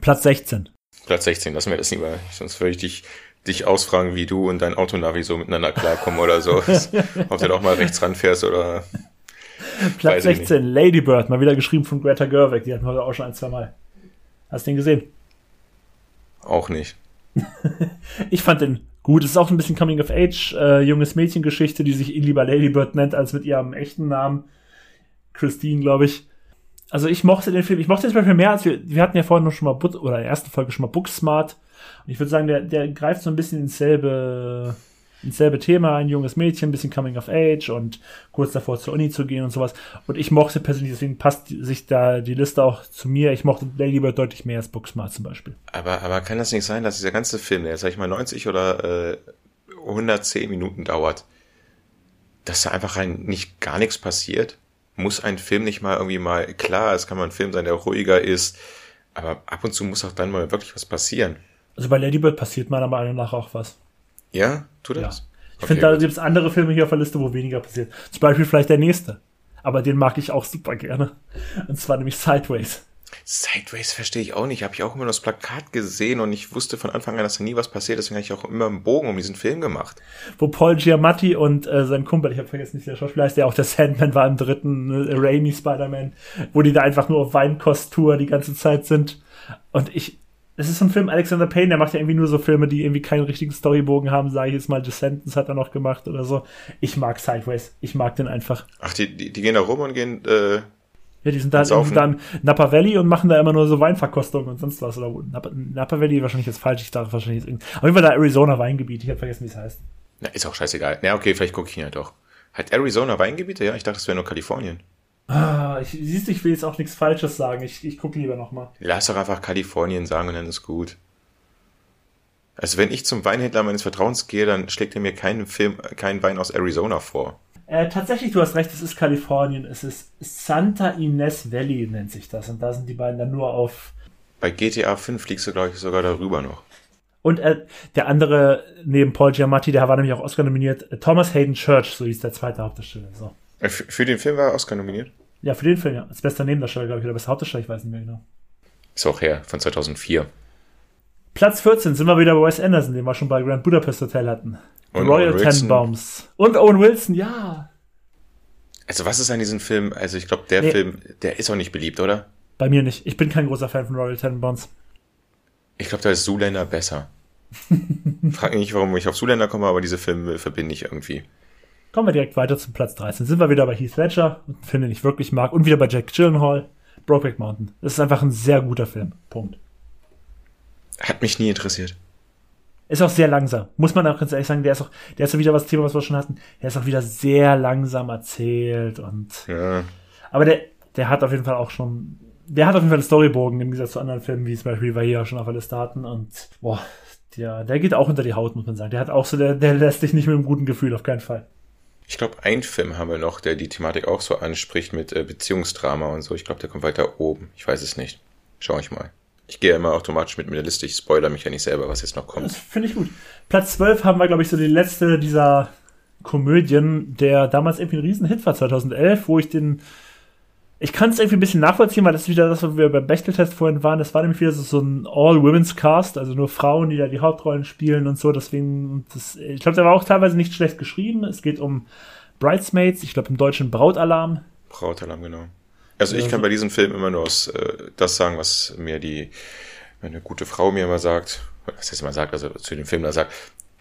Platz 16. Platz 16, lassen wir das lieber. Sonst würde ich dich dich ausfragen, wie du und dein Autonavi so miteinander klarkommen oder so. Ob du doch mal rechts ranfährst oder. Platz 16, Lady Bird, mal wieder geschrieben von Greta Gerwig. Die hatten wir auch schon ein, zwei Mal. Hast du den gesehen? Auch nicht. ich fand den gut. Es ist auch ein bisschen Coming of Age, äh, junges Mädchengeschichte, die sich lieber Lady Bird nennt als mit ihrem echten Namen. Christine, glaube ich. Also ich mochte den Film, ich mochte den zum Beispiel mehr als wir, wir hatten ja vorhin noch schon mal, oder in der ersten Folge schon mal Booksmart. Und ich würde sagen, der, der greift so ein bisschen ins selbe, ins selbe Thema, ein junges Mädchen, ein bisschen Coming of Age und kurz davor zur Uni zu gehen und sowas. Und ich mochte persönlich, deswegen passt sich da die Liste auch zu mir. Ich mochte Lady Bird deutlich mehr als Booksmart zum Beispiel. Aber, aber kann das nicht sein, dass dieser ganze Film, der, sag ich mal, 90 oder äh, 110 Minuten dauert, dass da einfach rein nicht gar nichts passiert? Muss ein Film nicht mal irgendwie mal, klar, es kann mal ein Film sein, der ruhiger ist, aber ab und zu muss auch dann mal wirklich was passieren. Also bei Lady Bird passiert meiner Meinung nach auch was. Ja, tut das? Ja. Ich okay, finde, da gibt es andere Filme hier auf der Liste, wo weniger passiert. Zum Beispiel vielleicht der nächste. Aber den mag ich auch super gerne. Und zwar nämlich Sideways. Sideways verstehe ich auch nicht. Habe ich auch immer nur das Plakat gesehen und ich wusste von Anfang an, dass da nie was passiert. Deswegen habe ich auch immer einen Bogen um diesen Film gemacht. Wo Paul Giamatti und äh, sein Kumpel, ich habe vergessen, nicht der Schauspieler heißt, der auch der Sandman war im dritten äh, Raimi Spider-Man, wo die da einfach nur auf Weinkosttour die ganze Zeit sind. Und ich, es ist so ein Film, Alexander Payne, der macht ja irgendwie nur so Filme, die irgendwie keinen richtigen Storybogen haben, sage ich jetzt mal, Descendants hat er noch gemacht oder so. Ich mag Sideways, ich mag den einfach. Ach, die, die, die gehen da rum und gehen, äh, ja, die sind da, in da Napa Valley und machen da immer nur so Weinverkostung und sonst was. Oder Napa, Napa Valley wahrscheinlich jetzt falsch, ich dachte wahrscheinlich jetzt Auf jeden Fall da Arizona Weingebiet, ich habe vergessen, wie es heißt. Na, ist auch scheißegal. Na, okay, vielleicht gucke ich ihn ja doch. Hat Arizona Weingebiete? Ja, ich dachte, es wäre nur Kalifornien. Ah, ich, siehst du, ich will jetzt auch nichts Falsches sagen. Ich, ich gucke lieber nochmal. Lass doch einfach Kalifornien sagen und dann ist gut. Also wenn ich zum Weinhändler meines Vertrauens gehe, dann schlägt er mir keinen Film, keinen Wein aus Arizona vor. Äh, tatsächlich, du hast recht, es ist Kalifornien. Es ist Santa Ines Valley, nennt sich das. Und da sind die beiden dann nur auf. Bei GTA 5 fliegst du, glaube ich, sogar darüber noch. Und äh, der andere neben Paul Giamatti, der war nämlich auch Oscar nominiert, äh, Thomas Hayden Church, so hieß der zweite Hauptdarsteller. So. Äh, für den Film war er Oscar nominiert? Ja, für den Film, ja. Als bester Nebendarsteller, glaube ich, oder bester Hauptdarsteller, ich weiß nicht mehr genau. Ist auch her, von 2004. Platz 14 sind wir wieder bei Wes Anderson, den wir schon bei Grand Budapest Hotel hatten. Und Royal Tenenbaums. Und Owen Wilson, ja. Also was ist an diesem Film? Also ich glaube, der nee. Film, der ist auch nicht beliebt, oder? Bei mir nicht. Ich bin kein großer Fan von Royal Tenenbaums. Ich glaube, da ist Zuländer besser. Frag mich nicht, warum ich auf Zuländer komme, aber diese Filme verbinde ich irgendwie. Kommen wir direkt weiter zum Platz 13. Sind wir wieder bei Heath Ledger, einen Film, den ich wirklich mag, und wieder bei Jack Gyllenhaal, Brokeback Mountain. Das ist einfach ein sehr guter Film. Punkt. Hat mich nie interessiert. Ist auch sehr langsam. Muss man auch ganz ehrlich sagen, der ist auch, der ist auch wieder was Thema, was wir schon hatten. Der ist auch wieder sehr langsam erzählt und. Ja. Aber der, der hat auf jeden Fall auch schon, der hat auf jeden Fall einen Storybogen im Gegensatz zu anderen Filmen, wie zum Beispiel wir hier schon auf Liste hatten und, boah, der, der geht auch unter die Haut, muss man sagen. Der hat auch so, der, der lässt dich nicht mit einem guten Gefühl, auf keinen Fall. Ich glaube, ein Film haben wir noch, der die Thematik auch so anspricht mit äh, Beziehungsdrama und so. Ich glaube, der kommt weiter oben. Ich weiß es nicht. Schau ich mal. Ich gehe immer automatisch mit mit der Liste. Ich spoiler mich ja nicht selber, was jetzt noch Das kommt. finde ich gut. Platz 12 haben wir, glaube ich, so die letzte dieser Komödien, der damals irgendwie ein Riesenhit war, 2011, wo ich den. Ich kann es irgendwie ein bisschen nachvollziehen, weil das ist wieder das, wo wir beim Bechteltest vorhin waren. Das war nämlich wieder so, so ein All-Women's-Cast, also nur Frauen, die da die Hauptrollen spielen und so. Deswegen, das, ich glaube, der war auch teilweise nicht schlecht geschrieben. Es geht um Bridesmaids, ich glaube im deutschen Brautalarm. Brautalarm, genau. Also ich kann bei diesem Film immer nur aus, äh, das sagen, was mir die, meine gute Frau mir immer sagt, was heißt immer sagt, also zu dem Film da sagt,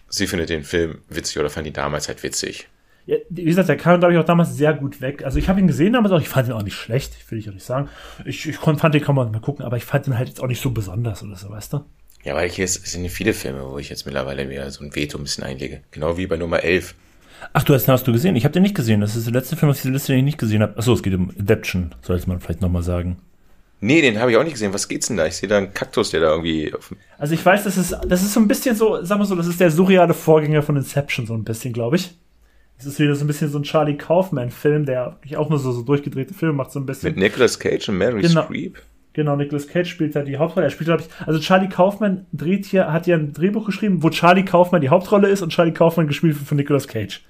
sie findet den Film witzig oder fand ihn damals halt witzig. Ja, wie gesagt, der kam, glaube ich, auch damals sehr gut weg. Also ich habe ihn gesehen damals auch, ich fand ihn auch nicht schlecht, will ich auch nicht sagen. Ich, ich fand den kann man mal gucken, aber ich fand ihn halt jetzt auch nicht so besonders oder so, weißt du? Ja, weil hier sind viele Filme, wo ich jetzt mittlerweile wieder so ein Veto ein bisschen einlege. Genau wie bei Nummer 11. Ach, du hast, hast du gesehen? Ich habe den nicht gesehen. Das ist der letzte Film aus dieser Liste, den ich nicht gesehen habe. Achso, es geht um Adaption, sollte man vielleicht nochmal sagen. Nee, den habe ich auch nicht gesehen. Was geht's denn da? Ich sehe da einen Kaktus, der da irgendwie auf, Also ich weiß, das ist, das ist so ein bisschen so, sagen wir so, das ist der surreale Vorgänger von Inception, so ein bisschen, glaube ich. Es ist wieder so ein bisschen so ein Charlie Kaufman-Film, der auch nur so, so durchgedrehte Filme macht, so ein bisschen. mit Nicolas Cage und Mary Genau. Streep. Genau, Nicolas Cage spielt da die Hauptrolle. Er spielt, glaube ich, also Charlie Kaufman dreht hier, hat hier ein Drehbuch geschrieben, wo Charlie Kaufman die Hauptrolle ist und Charlie Kaufman gespielt wird von Nicolas Cage.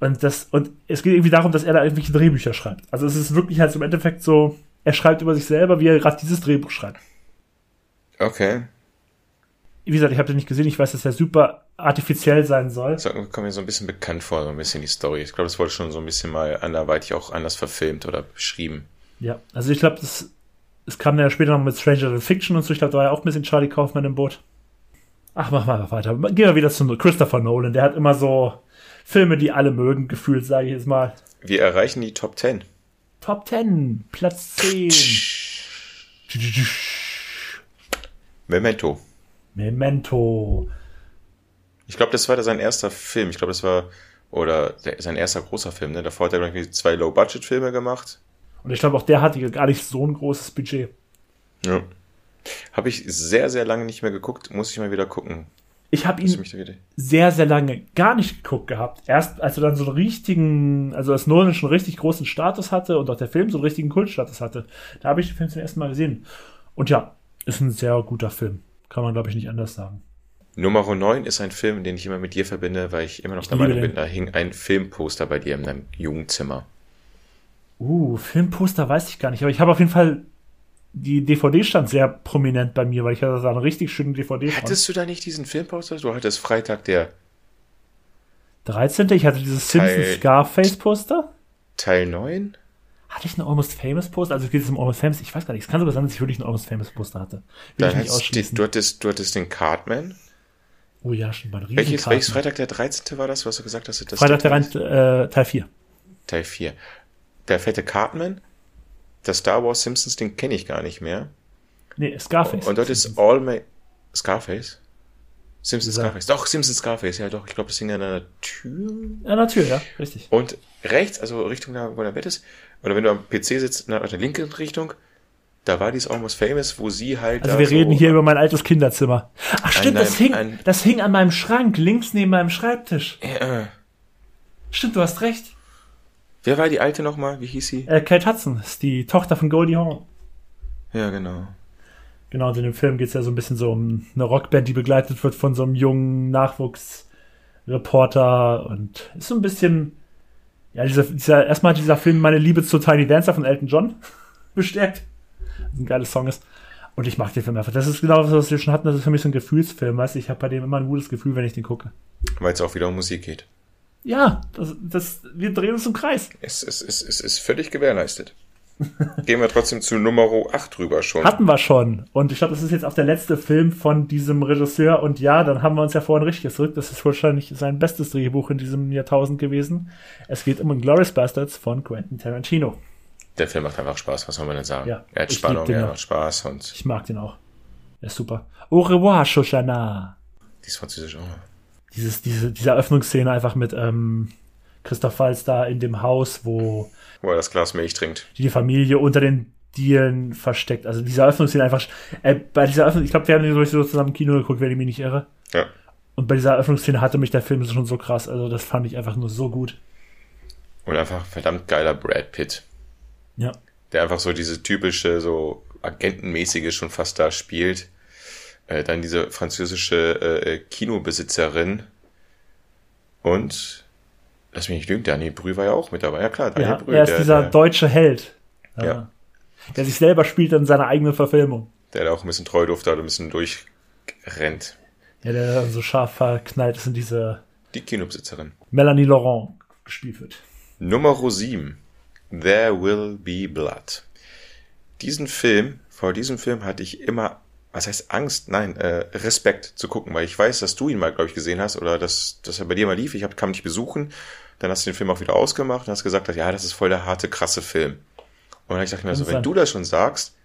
Und das, und es geht irgendwie darum, dass er da irgendwelche Drehbücher schreibt. Also es ist wirklich halt im Endeffekt so, er schreibt über sich selber, wie er gerade dieses Drehbuch schreibt. Okay. Wie gesagt, ich habe den nicht gesehen, ich weiß, dass er super artifiziell sein soll. Das kommt mir so ein bisschen bekannt vor, so ein bisschen die Story. Ich glaube, das wurde schon so ein bisschen mal anderweitig auch anders verfilmt oder beschrieben. Ja, also ich glaube, das, es kam dann ja später noch mit Stranger Than Fiction und so. Ich glaube, da war ja auch ein bisschen Charlie Kaufman im Boot. Ach, mach mal weiter. Gehen wir wieder zu Christopher Nolan. Der hat immer so Filme, die alle mögen, gefühlt, sage ich jetzt mal. Wir erreichen die Top 10. Top 10, Platz 10. Memento. Memento. Ich glaube, das war sein erster Film. Ich glaube, das war, oder der, sein erster großer Film. Ne? Davor hat er irgendwie zwei Low-Budget-Filme gemacht. Und ich glaube, auch der hatte gar nicht so ein großes Budget. Ja. Habe ich sehr, sehr lange nicht mehr geguckt. Muss ich mal wieder gucken. Ich habe ich ihn sehr, sehr lange gar nicht geguckt gehabt. Erst als er dann so einen richtigen, also als Nolan schon einen richtig großen Status hatte und auch der Film so einen richtigen Kultstatus hatte, da habe ich den Film zum ersten Mal gesehen. Und ja, ist ein sehr guter Film. Kann man, glaube ich, nicht anders sagen. Nummer 9 ist ein Film, den ich immer mit dir verbinde, weil ich immer noch der liebe Meinung den. bin, da hing ein Filmposter bei dir in deinem Jugendzimmer. Uh, Filmposter weiß ich gar nicht, aber ich habe auf jeden Fall die DVD stand sehr prominent bei mir, weil ich hatte da eine richtig schöne DVD. Hattest du da nicht diesen Filmposter? Du hattest Freitag der 13. Ich hatte dieses Simpsons Scarface Poster. Teil 9? Hatte ich ein Almost Famous Poster? Also geht es um Almost Famous? Ich weiß gar nicht. Es kann sogar sein, dass ich wirklich ein Almost Famous Poster hatte. Will Dann ich nicht hattest, die, du, hattest, du hattest den Cartman. oh ja, schon mal riesen Welches, welches. Freitag der 13. war das, was du gesagt hast? Das Freitag der Teil, Rein, äh, Teil 4. Teil 4. Der fette Cartman. Das Star Wars Simpsons Ding kenne ich gar nicht mehr. Nee, Scarface. Und dort ist All My... Scarface? Simpsons Ja. Scarface. Doch, Simpsons Scarface. Ja, doch. Ich glaube, das hing an einer Tür. Ja, natürlich, ja, richtig. Und rechts, also Richtung da, wo der Bett ist, oder wenn du am PC sitzt, nach der linken Richtung, da war dies Almost Famous, wo sie halt. Also wir so, reden hier über mein altes Kinderzimmer. Ach stimmt, das einem- hing, ein- das hing an meinem Schrank, links neben meinem Schreibtisch. Äh, Stimmt, du hast recht. Wer war die alte nochmal? Wie hieß sie? Äh, Kate Hudson ist die Tochter von Goldie Hawn. Ja, genau. Genau, und in dem Film geht es ja so ein bisschen so um eine Rockband, die begleitet wird von so einem jungen Nachwuchsreporter und ist so ein bisschen, ja, dieser, dieser, erstmal hat dieser Film meine Liebe zu Tiny Dancer von Elton John bestärkt. Was ein geiles Song ist. Und ich mag den Film einfach. Das ist genau das, was wir schon hatten. Das ist für mich so ein Gefühlsfilm, weißt du? Ich habe bei dem immer ein gutes Gefühl, wenn ich den gucke. Weil es auch wieder um Musik geht. Ja, das, das, wir drehen uns im Kreis. Es, es, es, es ist völlig gewährleistet. Gehen wir trotzdem zu Nummer 8 rüber schon. Hatten wir schon. Und ich glaube, das ist jetzt auch der letzte Film von diesem Regisseur. Und ja, dann haben wir uns ja vorhin richtig zurück. Das ist wahrscheinlich sein bestes Drehbuch in diesem Jahrtausend gewesen. Es geht um Glorious Bastards von Quentin Tarantino. Der Film macht einfach Spaß, was soll man denn sagen? Ja, er hat Spannung, er ja. macht Spaß und Ich mag den auch. Er ist super. Au revoir, Shoshana. die ist französisch auch. Dieses, diese, diese Eröffnungsszene einfach mit ähm, Christoph Waltz da in dem Haus, wo Wo er das Glas Milch trinkt. die Familie unter den Dielen versteckt. Also diese Eröffnungsszene einfach. Äh, bei dieser Eröffnung, ich glaube, wir haben den sowieso zusammen im Kino geguckt, wenn ich mich nicht irre. Ja. Und bei dieser Eröffnungsszene hatte mich der Film schon so krass. Also das fand ich einfach nur so gut. Und einfach verdammt geiler Brad Pitt. Ja. Der einfach so diese typische, so agentenmäßige schon fast da spielt. Äh, dann diese französische äh, Kinobesitzerin. Und, lass mich nicht lügen, Daniel Brühl war ja auch mit dabei. Ja klar, Daniel ja Brühl. er ist der, dieser der, deutsche Held. Ja. Der sich selber spielt in seiner eigenen Verfilmung. der da auch ein bisschen Treuduft hat und ein bisschen durchrennt. Ja, der so scharf verknallt ist in diese Die Kinobesitzerin. Melanie Laurent gespielt wird. Nummer 7. There Will Be Blood. Diesen Film, vor diesem Film hatte ich immer, was heißt Angst? Nein, äh, Respekt zu gucken, weil ich weiß, dass du ihn mal, glaube ich, gesehen hast oder dass, dass er bei dir mal lief. Ich hab, kam dich besuchen, dann hast du den Film auch wieder ausgemacht und hast gesagt, ja, das ist voll der harte, krasse Film. Und dann ich dachte mir so, wenn du das schon sagst,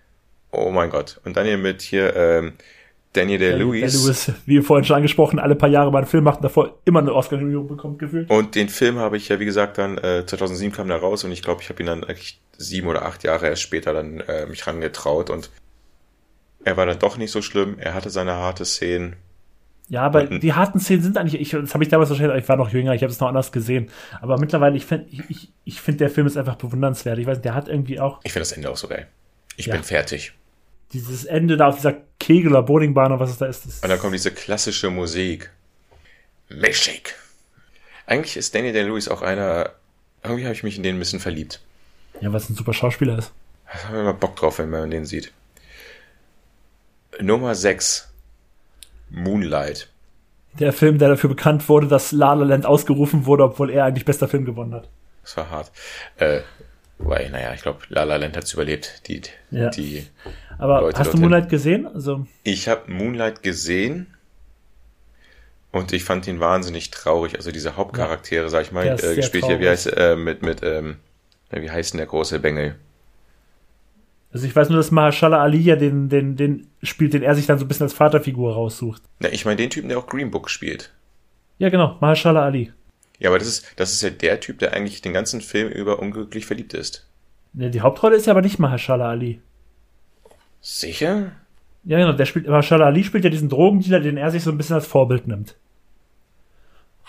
oh mein Gott. Und dann hier mit hier ähm, Daniel. Der Lewis, wie vorhin schon angesprochen, alle paar Jahre mal einen Film macht und davor immer eine Oscar-Nominierung bekommt, gefühlt. Und den Film habe ich ja, wie gesagt, dann äh, 2007 kam der raus und ich glaube, ich habe ihn dann eigentlich sieben oder acht Jahre erst später dann äh, mich rangetraut und er war dann doch nicht so schlimm. Er hatte seine harte Szenen. Ja, aber die harten Szenen sind eigentlich, ich, das habe ich damals wahrscheinlich, ich war noch jünger, ich habe es noch anders gesehen. Aber mittlerweile, ich finde, ich, ich, ich finde, der Film ist einfach bewundernswert. Ich weiß, nicht, der hat irgendwie auch Ich finde das Ende auch so geil. Ich Ja. bin fertig. dieses Ende da auf dieser Kegel- oder Bowlingbahn oder was es da ist. Das Und dann kommt diese klassische Musik. Milchshake. Eigentlich ist Danny Day-Lewis auch einer, irgendwie habe ich mich in den ein bisschen verliebt. ja, was ein super Schauspieler ist. Da haben wir immer Bock drauf, wenn man den sieht. Nummer 6. Moonlight. Der Film, der dafür bekannt wurde, dass La La Land ausgerufen wurde, obwohl er eigentlich bester Film gewonnen hat. Das war hart. Äh, wobei, naja, ich glaube, La La Land hat's überlebt. Die, Ja. die, Aber Leute hast du. Moonlight gesehen? Also, ich habe Moonlight gesehen und ich fand ihn wahnsinnig traurig. Also diese Hauptcharaktere, sag ich mal, äh, gespielt hier, wie heißt äh, mit mit ähm, wie heißt denn der große Bengel? Also ich weiß nur, dass Mahershala Ali ja den, den, den spielt, den er sich dann so ein bisschen als Vaterfigur raussucht. Na, ich meine den Typen, der auch Green Book spielt. Ja, genau, Mahershala Ali. Ja, aber das ist das ist ja der Typ, der eigentlich den ganzen Film über unglücklich verliebt ist. Ja, Die Hauptrolle ist ja aber nicht Mahershala Ali. Sicher? Ja, genau, der spielt, Mahershala Ali spielt ja diesen Drogendealer, den er sich so ein bisschen als Vorbild nimmt.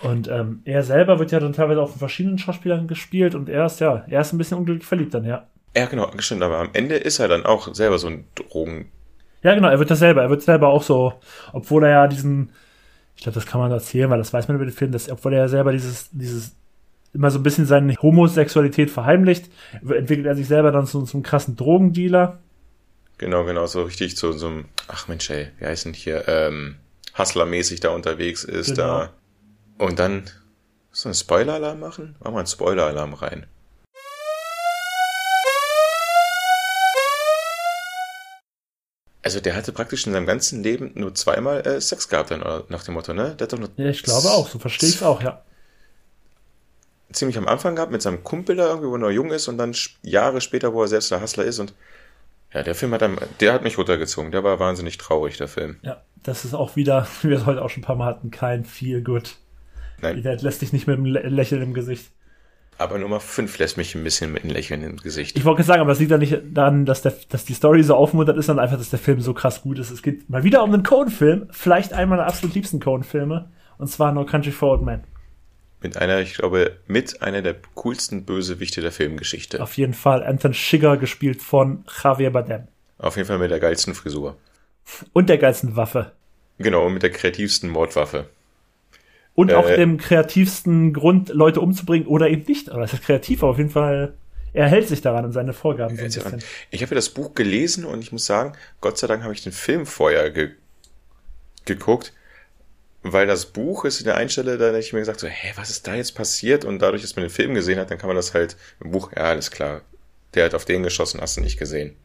Und ähm, er selber wird ja dann teilweise auch von verschiedenen Schauspielern gespielt und er ist ja, er ist ein bisschen unglücklich verliebt dann, ja. Ja, genau, stimmt, aber am Ende ist er dann auch selber so ein Drogen. Ja, genau, er wird das selber, er wird selber auch so, obwohl er ja diesen, ich glaube, das kann man erzählen, weil das weiß man über den Film, dass, obwohl er ja selber dieses, dieses, immer so ein bisschen seine Homosexualität verheimlicht, entwickelt er sich selber dann zu so einem krassen Drogendealer. Genau, genau, so richtig zu so einem, ach Mensch, ey, wie heißt denn hier, ähm, Hustler-mäßig da unterwegs ist, Genau. da. Und dann, so einen Spoiler-Alarm machen? Mach mal einen Spoiler-Alarm rein. Also der hatte praktisch in seinem ganzen Leben nur zweimal äh, Sex gehabt, dann, nach dem Motto, ne? Der hat doch nur Ja, ich glaube auch, so verstehe ich es auch, ja. ziemlich am Anfang gehabt mit seinem Kumpel da irgendwie, wo er noch jung ist und dann Jahre später, wo er selbst der Hustler ist und ja, der Film hat einem, der hat mich runtergezogen. Der war wahnsinnig traurig, der Film. Ja, das ist auch wieder, wie wir es heute auch schon ein paar Mal hatten, kein Feel Good. Nein, Der lässt dich nicht mit einem Lä- Lächeln im Gesicht. Aber Nummer 5 lässt mich ein bisschen mit einem Lächeln im Gesicht. Ich wollte gerade sagen, aber das liegt ja nicht daran, dass, der, dass die Story so aufmuntert ist, sondern einfach, dass der Film so krass gut ist. Es geht mal wieder um einen Cohen-Film, vielleicht einer meiner absolut liebsten Cohen-Filme, und zwar No Country for Old Men. Mit einer, ich glaube, mit einer der coolsten Bösewichte der Filmgeschichte. Auf jeden Fall Anton Schigger, gespielt von Javier Bardem. Auf jeden Fall mit der geilsten Frisur. Und der geilsten Waffe. Genau, und mit der kreativsten Mordwaffe. Und auch Äh. dem kreativsten Grund, Leute umzubringen oder eben nicht. Aber das ist kreativ, aber auf jeden Fall, er hält sich daran an seine Vorgaben so ein bisschen. Ich habe ja das Buch gelesen und ich muss sagen, Gott sei Dank habe ich den Film vorher ge geguckt, weil das Buch ist in der Einstelle, da hätte ich mir gesagt, so, hä, was ist da jetzt passiert? Und dadurch, dass man den Film gesehen hat, dann kann man das halt im Buch, ja, alles klar, der hat auf den geschossen, hast du nicht gesehen.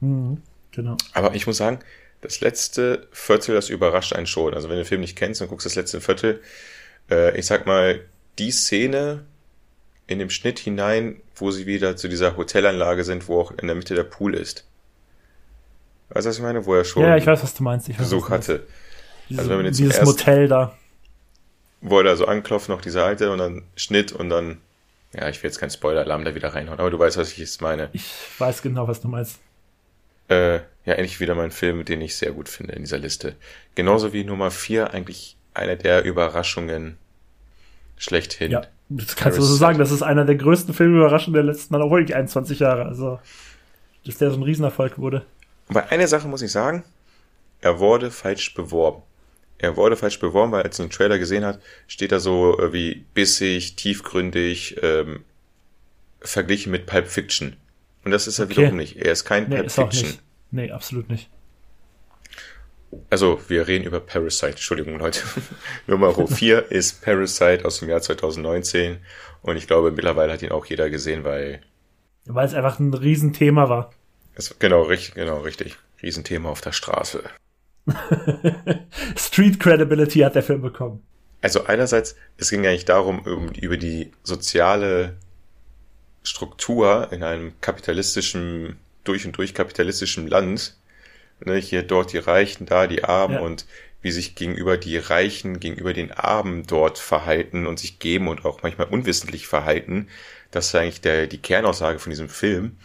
Mhm, genau. Aber ich muss sagen, das letzte Viertel, das überrascht einen schon. Also wenn du den Film nicht kennst und guckst das letzte Viertel, äh, ich sag mal, die Szene in dem Schnitt hinein, wo sie wieder zu dieser Hotelanlage sind, wo auch in der Mitte der Pool ist. Weißt du, was ich meine? Wo er schon Ja, ich weiß, was du meinst. Ich weiß, Besuch hatte. Diese, Also wenn wir jetzt dieses Motel da. Wo er da so anklopft, noch diese alte und dann Schnitt und dann, ja, ich will jetzt keinen Spoiler-Alarm da wieder reinhauen, aber du weißt, was ich jetzt meine. Ich weiß genau, was du meinst. Äh, ja, endlich wieder mein Film, den ich sehr gut finde in dieser Liste. Genauso wie Nummer 4 eigentlich eine der Überraschungen schlechthin. Ja, das kannst du so sagen. Das ist einer der größten Filmüberraschungen der letzten, auch wirklich 21 Jahre. Also, dass der so ein Riesenerfolg wurde. Aber eine Sache muss ich sagen, er wurde falsch beworben. Er wurde falsch beworben, weil als du den Trailer gesehen hat, steht da so äh, wie bissig, tiefgründig, ähm, verglichen mit Pulp Fiction. Und das ist er Okay. wiederum nicht. Er ist kein Nee, Pulp Fiction. Nee, absolut nicht. Also, wir reden über Parasite. Entschuldigung, Leute. Nummer 4 ist Parasite aus dem Jahr 2019. Und ich glaube, mittlerweile hat ihn auch jeder gesehen, weil Weil es einfach ein Riesenthema war. es, genau, richtig, genau, richtig. Riesenthema auf der Straße. Street Credibility hat der Film bekommen. Also einerseits, es ging eigentlich darum, um, über die soziale Struktur in einem kapitalistischen, durch und durch kapitalistischen Land. Ne, hier dort die Reichen, da die Armen Ja. und wie sich gegenüber die Reichen, gegenüber den Armen dort verhalten und sich geben und auch manchmal unwissentlich verhalten. Das ist eigentlich der, die Kernaussage von diesem Film.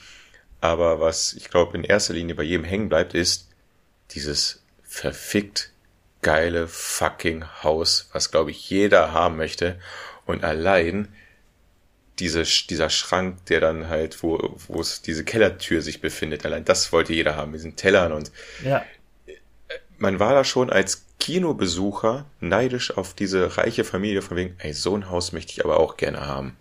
Aber was ich glaube in erster Linie bei jedem hängen bleibt, ist dieses verfickt geile fucking Haus, was glaube ich jeder haben möchte. Und allein diese, dieser Schrank, der dann halt, wo, wo es diese Kellertür sich befindet, allein das wollte jeder haben, mit diesen Tellern und Ja, man war da schon als Kinobesucher neidisch auf diese reiche Familie von wegen, ey, so ein Haus möchte ich aber auch gerne haben.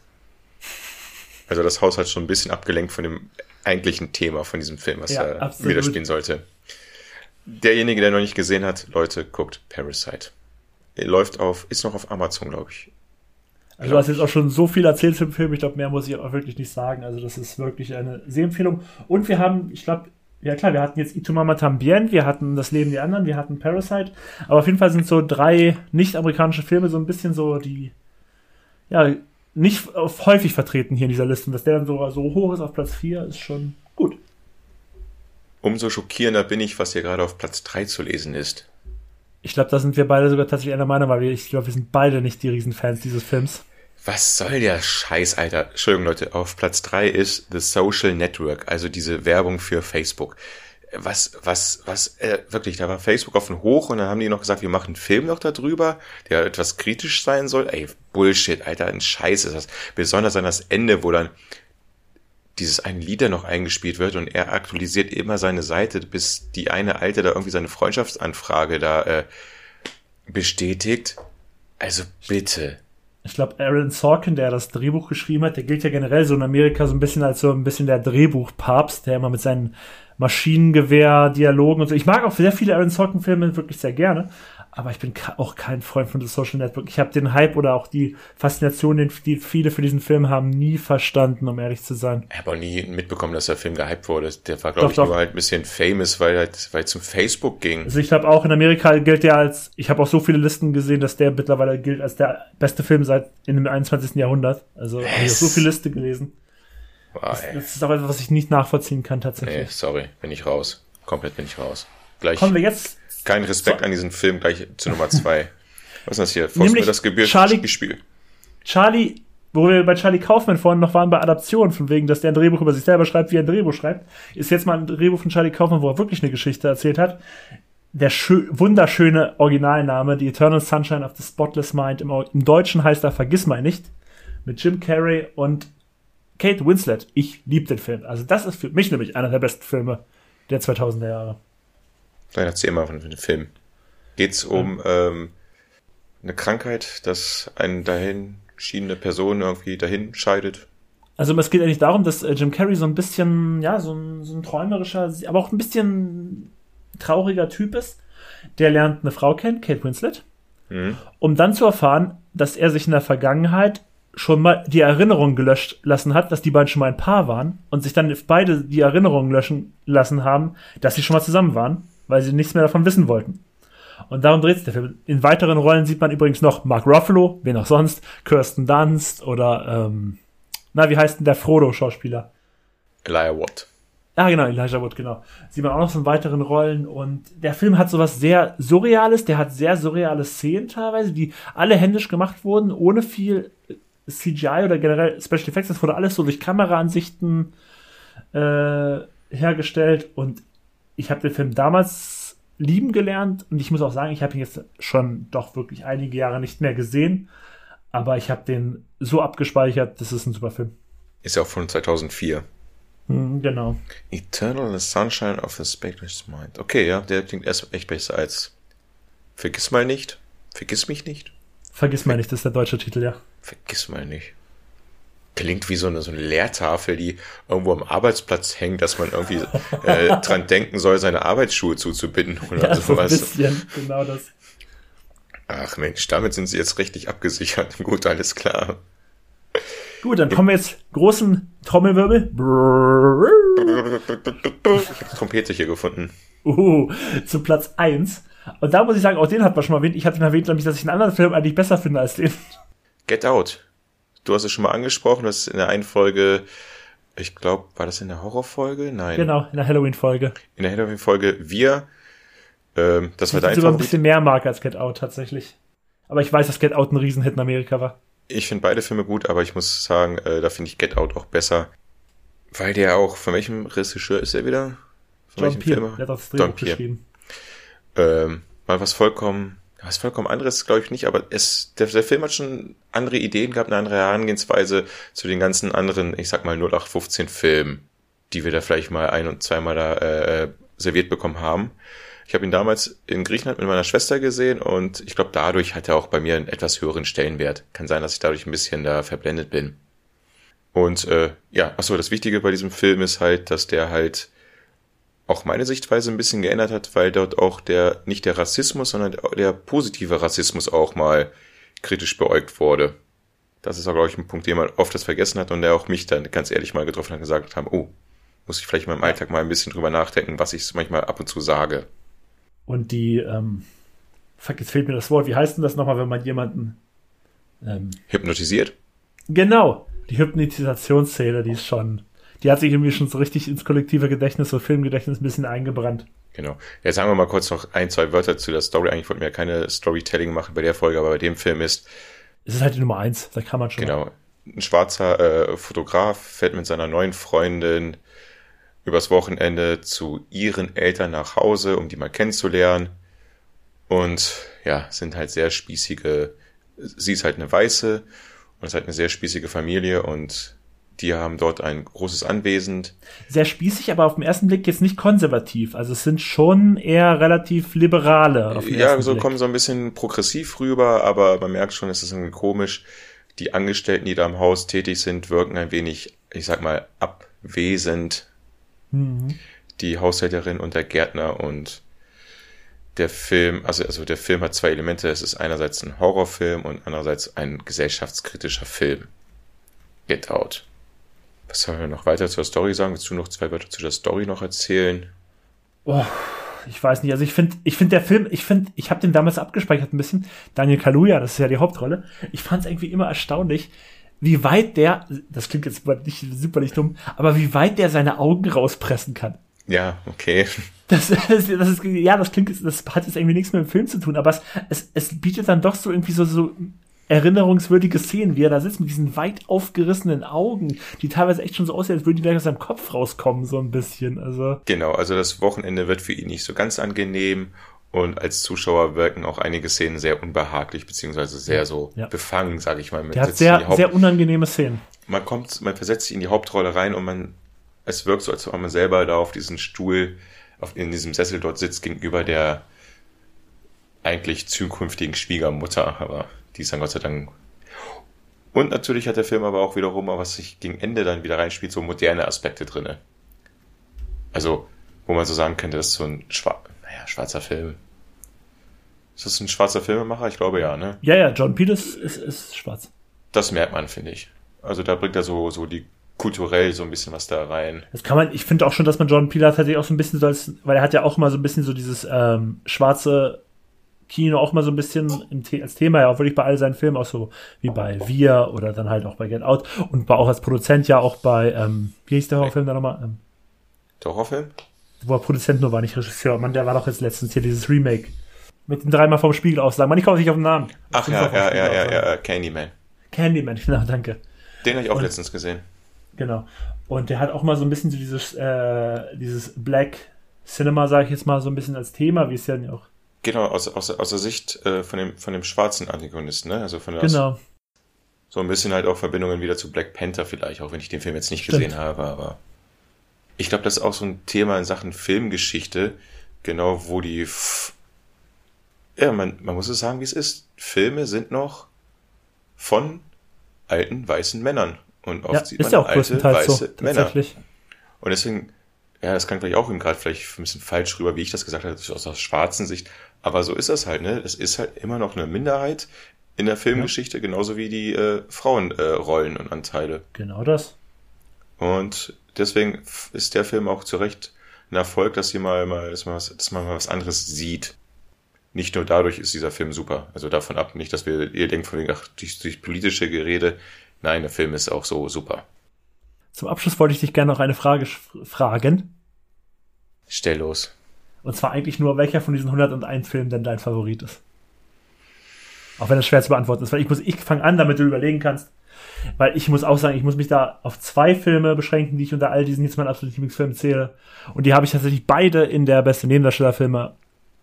Also das Haus hat schon ein bisschen abgelenkt von dem eigentlichen Thema von diesem Film, was Ja, er absolut. widerspielen sollte. Derjenige, der noch nicht gesehen hat, Leute, guckt Parasite. Er läuft auf, ist noch auf Amazon, glaube ich. Also du hast jetzt auch schon so viel erzählt zum Film. Ich glaube, mehr muss ich auch wirklich nicht sagen. Also das ist wirklich eine Sehempfehlung. Und wir haben, ich glaube, ja klar, wir hatten jetzt Itumama Tambien, wir hatten Das Leben der anderen, wir hatten Parasite. Aber auf jeden Fall sind so drei nicht-amerikanische Filme so ein bisschen so die, ja, nicht häufig vertreten hier in dieser Liste. Und dass der dann so, so hoch ist auf Platz 4, ist schon gut. Umso schockierender bin ich, was hier gerade auf Platz 3 zu lesen ist. Ich glaube, da sind wir beide sogar tatsächlich einer Meinung, weil wir, ich glaube, wir sind beide nicht die Riesenfans dieses Films. Was soll der Scheiß, Alter? Entschuldigung, Leute, auf Platz drei ist The Social Network, also diese Werbung für Facebook. Was, was, was, äh, wirklich, da war Facebook auf den Hoch und dann haben die noch gesagt, wir machen einen Film noch darüber, der etwas kritisch sein soll. Ey, Bullshit, Alter, ein Scheiß ist das. Besonders an das Ende, wo dann dieses eine Lied da noch eingespielt wird und er aktualisiert immer seine Seite, bis die eine Alte da irgendwie seine Freundschaftsanfrage da äh, bestätigt. Also bitte. Ich glaube, Aaron Sorkin, der das Drehbuch geschrieben hat, der gilt ja generell so in Amerika so ein bisschen als so ein bisschen der Drehbuchpapst, der immer mit seinen Maschinengewehr-Dialogen und so. Ich mag auch sehr viele Aaron Sorkin-Filme wirklich sehr gerne, aber ich bin auch kein Freund von The Social Network. Ich habe den Hype oder auch die Faszination, den die viele für diesen Film haben, nie verstanden, um ehrlich zu sein. Ich habe auch nie mitbekommen, dass der Film gehypt wurde. Der war, glaube ich, doch. nur halt ein bisschen famous, weil halt, weil zum Facebook ging. Also ich glaube auch in Amerika gilt der als, ich habe auch so viele Listen gesehen, dass der mittlerweile gilt als der beste Film seit in dem 21. Jahrhundert. Also habe ich so viele Liste gelesen. Boah, ey. Das ist aber etwas, was ich nicht nachvollziehen kann tatsächlich. Nee, sorry, bin ich raus. Komplett bin ich raus. Gleich Kommen wir jetzt kein Respekt So. an diesen Film, gleich zu Nummer zwei. Was ist das hier? Nämlich mir das Gebühr Charlie- Spiel. Charlie, wo wir bei Charlie Kaufman vorhin noch waren bei Adaption, von wegen, dass der ein Drehbuch über sich selber schreibt, wie er ein Drehbuch schreibt, ist jetzt mal ein Drehbuch von Charlie Kaufman, wo er wirklich eine Geschichte erzählt hat. Der schö wunderschöne Originalname, The Eternal Sunshine of the Spotless Mind, im, Im Deutschen heißt er Vergiss mal nicht, mit Jim Carrey und Kate Winslet. Ich liebe den Film. Also das ist für mich nämlich einer der besten Filme der 2000er Jahre. Dann erzähl mal von dem Film. Geht's um ähm, eine Krankheit, dass eine dahin schiedene Person irgendwie dahin scheidet? Also es geht eigentlich darum, dass äh, Jim Carrey so ein bisschen, ja, so ein, so ein träumerischer, aber auch ein bisschen trauriger Typ ist. Der lernt eine Frau kennen, Kate Winslet, Mhm. um dann zu erfahren, dass er sich in der Vergangenheit schon mal die Erinnerung gelöscht lassen hat, dass die beiden schon mal ein Paar waren und sich dann beide die Erinnerung löschen lassen haben, dass sie schon mal zusammen waren, weil sie nichts mehr davon wissen wollten. Und darum dreht sich der Film. In weiteren Rollen sieht man übrigens noch Mark Ruffalo, wen auch sonst, Kirsten Dunst oder, ähm, na, wie heißt denn der Frodo-Schauspieler? Elijah Watt. Ah, genau, Elijah Wood, genau. Sieht man auch noch so in weiteren Rollen. Und der Film hat sowas sehr Surreales, der hat sehr surreale Szenen teilweise, die alle händisch gemacht wurden, ohne viel CGI oder generell Special Effects. Das wurde alles so durch Kameraansichten äh, hergestellt. Und ich habe den Film damals lieben gelernt. Und ich muss auch sagen, ich habe ihn jetzt schon doch wirklich einige Jahre nicht mehr gesehen. Aber ich habe den so abgespeichert, das ist ein super Film. Ist ja auch von 2004. Hm, genau. Eternal the Sunshine of the Spectre's Mind. Okay, ja, der klingt erst echt besser als Vergiss mal nicht. Vergiss mich nicht. Vergiss mal nicht, das ist der deutsche Titel, ja. Vergiss mal nicht. Klingt wie so eine, so eine Leertafel, die irgendwo am Arbeitsplatz hängt, dass man irgendwie äh, dran denken soll, seine Arbeitsschuhe zuzubinden oder ja, so sowas. ein bisschen, genau das. Ach Mensch, damit sind sie jetzt richtig abgesichert. Gut, alles klar. Gut, dann kommen wir jetzt großen Trommelwirbel. Ich habe die Trompete hier gefunden. Uh, zu Platz 1. Und da muss ich sagen, auch den hat man schon mal erwähnt. Ich hatte ihn erwähnt, nämlich, dass ich einen anderen Film eigentlich besser finde als den. Get Out. Du hast es schon mal angesprochen, das ist in der einen Folge, ich glaube, war das in der Horrorfolge? Nein. Genau, in der Halloween-Folge. In der Halloween-Folge Wir. Ähm, das war dein sogar ein bisschen mehr mag als Get Out tatsächlich. Aber ich weiß, dass Get Out ein Riesenhit in Amerika war. Ich finde beide Filme gut, aber ich muss sagen, äh, da finde ich Get Out auch besser. Weil der auch, von welchem Regisseur ist er wieder? Von John welchem Peel, Film? der hat das Drehbuch geschrieben. ähm, mal was vollkommen, was vollkommen anderes, glaube ich nicht, aber es, der, der Film hat schon andere Ideen gehabt, eine andere Herangehensweise zu den ganzen anderen, ich sag mal 0815 Filmen, die wir da vielleicht mal ein- und zweimal da äh, serviert bekommen haben. Ich habe ihn damals in Griechenland mit meiner Schwester gesehen und ich glaube, dadurch hat er auch bei mir einen etwas höheren Stellenwert. Kann sein, dass ich dadurch ein bisschen da verblendet bin. Und äh, ja, achso, das Wichtige bei diesem Film ist halt, dass der halt auch meine Sichtweise ein bisschen geändert hat, weil dort auch der, nicht der Rassismus, sondern der positive Rassismus auch mal kritisch beäugt wurde. Das ist auch, glaube ich, ein Punkt, den man oft das vergessen hat und der auch mich dann ganz ehrlich mal getroffen hat und gesagt haben, oh, muss ich vielleicht in meinem Alltag mal ein bisschen drüber nachdenken, was ich manchmal ab und zu sage. Und die, ähm, fuck, jetzt fehlt mir das Wort. Wie heißt denn das nochmal, wenn man jemanden, ähm, Hypnotisiert? genau, die Hypnotisationsszene, die ist schon, die hat sich irgendwie schon so richtig ins kollektive Gedächtnis, so Filmgedächtnis ein bisschen eingebrannt. Genau. Jetzt sagen wir mal kurz noch ein, zwei Wörter zu der Story. Eigentlich wollten wir ja keine Storytelling machen bei der Folge, aber bei dem Film ist, Es ist halt die Nummer eins, da kann man schon. Genau. Ein schwarzer äh, Fotograf fährt mit seiner neuen Freundin übers Wochenende zu ihren Eltern nach Hause, um die mal kennenzulernen. Und ja, sind halt sehr spießige, sie ist halt eine Weiße und ist halt eine sehr spießige Familie und die haben dort ein großes Anwesen. Sehr spießig, aber auf den ersten Blick jetzt nicht konservativ. Also es sind schon eher relativ liberale. Ja, so Blick. kommen so ein bisschen progressiv rüber, aber man merkt schon, es ist irgendwie komisch. Die Angestellten, die da im Haus tätig sind, wirken ein wenig, ich sag mal, abwesend. Mhm. Die Haushälterin und der Gärtner und der Film, also, also der Film hat zwei Elemente. Es ist einerseits ein Horrorfilm und andererseits ein gesellschaftskritischer Film. Get Out. Was sollen wir noch weiter zur Story sagen? Willst du noch zwei Wörter zu der Story noch erzählen? Oh, ich weiß nicht. Also ich finde, ich finde der Film, ich finde, ich habe den damals abgespeichert ein bisschen. Daniel Kaluuya, das ist ja die Hauptrolle. Ich fand es irgendwie immer erstaunlich, wie weit der, das klingt jetzt nicht super nicht dumm, aber wie weit der seine Augen rauspressen kann. Ja, okay. Das, ist, das ist, ja, das klingt, das hat jetzt irgendwie nichts mit dem Film zu tun, aber es, es, es bietet dann doch so irgendwie so, so erinnerungswürdige Szenen, wie er da sitzt mit diesen weit aufgerissenen Augen, die teilweise echt schon so aussehen, als würden die gleich aus seinem Kopf rauskommen, so ein bisschen. Also, Genau, also das Wochenende wird für ihn nicht so ganz angenehm und als Zuschauer wirken auch einige Szenen sehr unbehaglich, beziehungsweise sehr so Ja. befangen, sage ich mal. Man der hat sehr, sehr unangenehme Szenen. man kommt, man versetzt sich in die Hauptrolle rein und man, es wirkt so, als ob man selber da auf diesen Stuhl, auf, in diesem Sessel dort sitzt, gegenüber der eigentlich zukünftigen Schwiegermutter, aber die ist dann Gott sei Dank. Und natürlich hat der Film aber auch wiederum, was sich gegen Ende dann wieder reinspielt, so moderne Aspekte drinne. Also, wo man so sagen könnte, das ist so ein schwar naja, schwarzer Film. Ist das ein schwarzer Filmemacher? Ich glaube ja, ne? Ja, ja, John Peters ist, ist schwarz. das merkt man, finde ich. Also da bringt er so, so die kulturell so ein bisschen was da rein. Das kann man, ich finde auch schon, dass man John Peele tatsächlich auch so ein bisschen so als, weil er hat ja auch immer so ein bisschen so dieses ähm, schwarze Kino auch mal so ein bisschen als Thema, ja auch wirklich bei all seinen Filmen, auch so wie bei Wir oder dann halt auch bei Get Out und war auch als Produzent ja auch bei, ähm, wie hieß der Horrorfilm da nochmal? Ähm, der Horrorfilm? Wo er Produzent nur war, nicht Regisseur. Mann, der war doch jetzt letztens hier dieses Remake. Mit dem dreimal vom Spiegel aussagen. Man, ich komme nicht auf den Namen. Ach ja, ja, ja, ja, ja, Candyman. Candyman, genau, danke. Den habe ich auch und, letztens gesehen. Genau. Und der hat auch mal so ein bisschen so dieses, äh, dieses Black Cinema, sage ich jetzt mal, so ein bisschen als Thema, wie es ja auch. Genau, aus, aus, aus der Sicht äh, von, dem, von dem schwarzen Antagonisten, ne? Also von der, genau. Aus, so ein bisschen halt auch Verbindungen wieder zu Black Panther vielleicht, auch wenn ich den Film jetzt nicht Stimmt. gesehen habe, aber ich glaube, das ist auch so ein Thema in Sachen Filmgeschichte, genau wo die, F ja, man, man muss es sagen, wie es ist. Filme sind noch von alten weißen Männern. Und oft ja, sieht man ja alte weiße so, Männer. Und deswegen, ja, das kann vielleicht auch eben gerade vielleicht ein bisschen falsch rüber, wie ich das gesagt habe, aus der schwarzen Sicht. Aber so ist das halt, ne? Das ist halt immer noch eine Minderheit in der Filmgeschichte, ja. genauso wie die äh, Frauenrollen äh, und Anteile. Genau das. Und deswegen ist der Film auch zu Recht ein Erfolg, dass hier mal, mal, dass man, was, dass man mal was anderes sieht. Nicht nur dadurch ist dieser Film super. Also davon ab nicht, dass wir, ihr denkt von wegen, ach, durch, durch politische Gerede, Nein, der Film ist auch so super. Zum Abschluss wollte ich dich gerne noch eine Frage fragen. Stell los. Und zwar eigentlich nur, welcher von diesen 101 Filmen denn dein Favorit ist. Auch wenn das schwer zu beantworten ist, weil ich muss, ich fange an, damit du überlegen kannst. Weil ich muss auch sagen, ich muss mich da auf zwei Filme beschränken, die ich unter all diesen jetzt meinen absoluten Lieblingsfilmen zähle. Und die habe ich tatsächlich beide in der beste Nebendarstellerfilme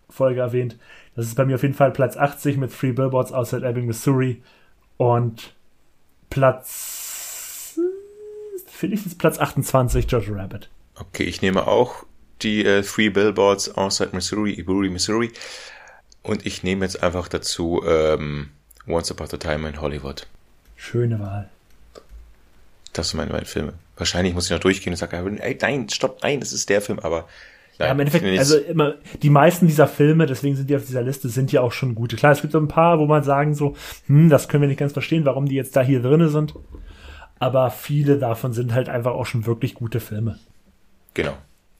Folge erwähnt. Das ist bei mir auf jeden Fall Platz 80 mit Free Billboards Outside Ebbing, Missouri und Platz. Finde ich ist Platz 28, George Rabbit. Okay, ich nehme auch die äh, Three Billboards Outside Missouri, Iburi, Missouri. Und ich nehme jetzt einfach dazu ähm, Once Upon a Time in Hollywood. Schöne Wahl. Das sind meine beiden Filme. Wahrscheinlich muss ich noch durchgehen und sagen, ey, nein, stopp, nein, das ist der Film, aber ja, im Endeffekt, also immer, die meisten dieser Filme, deswegen sind die auf dieser Liste, sind ja auch schon gute. Klar, es gibt so ein paar, wo man sagen so, hm, das können wir nicht ganz verstehen, warum die jetzt da hier drinne sind. Aber viele davon sind halt einfach auch schon wirklich gute Filme. Genau.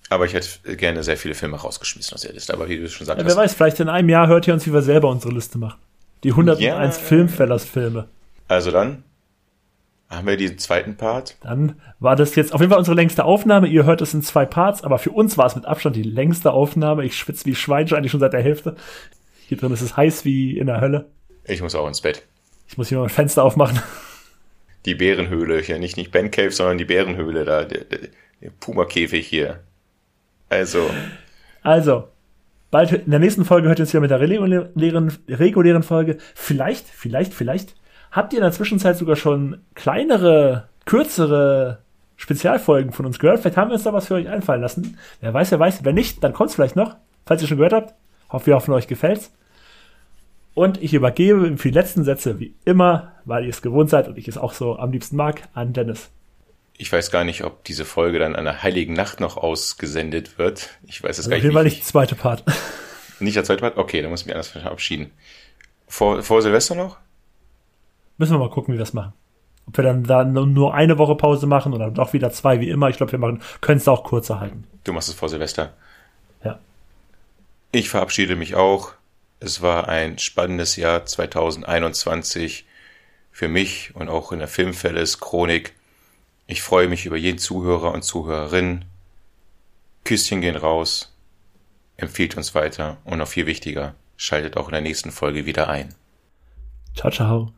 Aber ich hätte gerne sehr viele Filme rausgeschmissen aus der Liste. Aber wie du schon sagst. Ja, wer weiß, vielleicht in einem Jahr hört ihr uns, wie wir selber unsere Liste machen. Die 101 ja. Filmfellers-Filme. Also dann, haben wir den zweiten Part? Dann war das jetzt auf jeden Fall unsere längste Aufnahme. Ihr hört es in zwei Parts, aber für uns war es mit Abstand die längste Aufnahme. Ich schwitze wie Schwein schon eigentlich schon seit der Hälfte. Hier drin ist es heiß wie in der Hölle. Ich muss auch ins Bett. Ich muss hier mal ein Fenster aufmachen. Die Bärenhöhle hier, nicht, nicht Ben Cave, sondern die Bärenhöhle da, der, der, der Puma-Käfig hier. Also. Also, bald in der nächsten Folge hört ihr uns wieder mit der regulären, regulären Folge. Vielleicht, vielleicht, vielleicht habt ihr in der Zwischenzeit sogar schon kleinere, kürzere Spezialfolgen von uns gehört. Vielleicht haben wir uns da was für euch einfallen lassen. Wer weiß, wer weiß. Wenn nicht, dann kommt es vielleicht noch. Falls ihr schon gehört habt. Hoffe, wir hoffen, euch gefällt's. Und ich übergebe für die letzten Sätze, wie immer, weil ihr es gewohnt seid und ich es auch so am liebsten mag, an Dennis. Ich weiß gar nicht, ob diese Folge dann an der Heiligen Nacht noch ausgesendet wird. Ich weiß es also gar nicht. Auf jeden Fall nicht der zweite Part. Nicht der zweite Part? Okay, dann muss ich mich anders verabschieden. Vor, vor Silvester noch? Müssen wir mal gucken, wie wir das machen. Ob wir dann da nur eine Woche Pause machen oder doch wieder zwei, wie immer. Ich glaube, wir machen, können es auch kurzer halten. Du machst es vor Silvester. Ja. Ich verabschiede mich auch. Es war ein spannendes Jahr 2021 für mich und auch in der Filmfelles Chronik. Ich freue mich über jeden Zuhörer und Zuhörerin. Küsschen gehen raus. Empfiehlt uns weiter und noch viel wichtiger, schaltet auch in der nächsten Folge wieder ein. Ciao, ciao.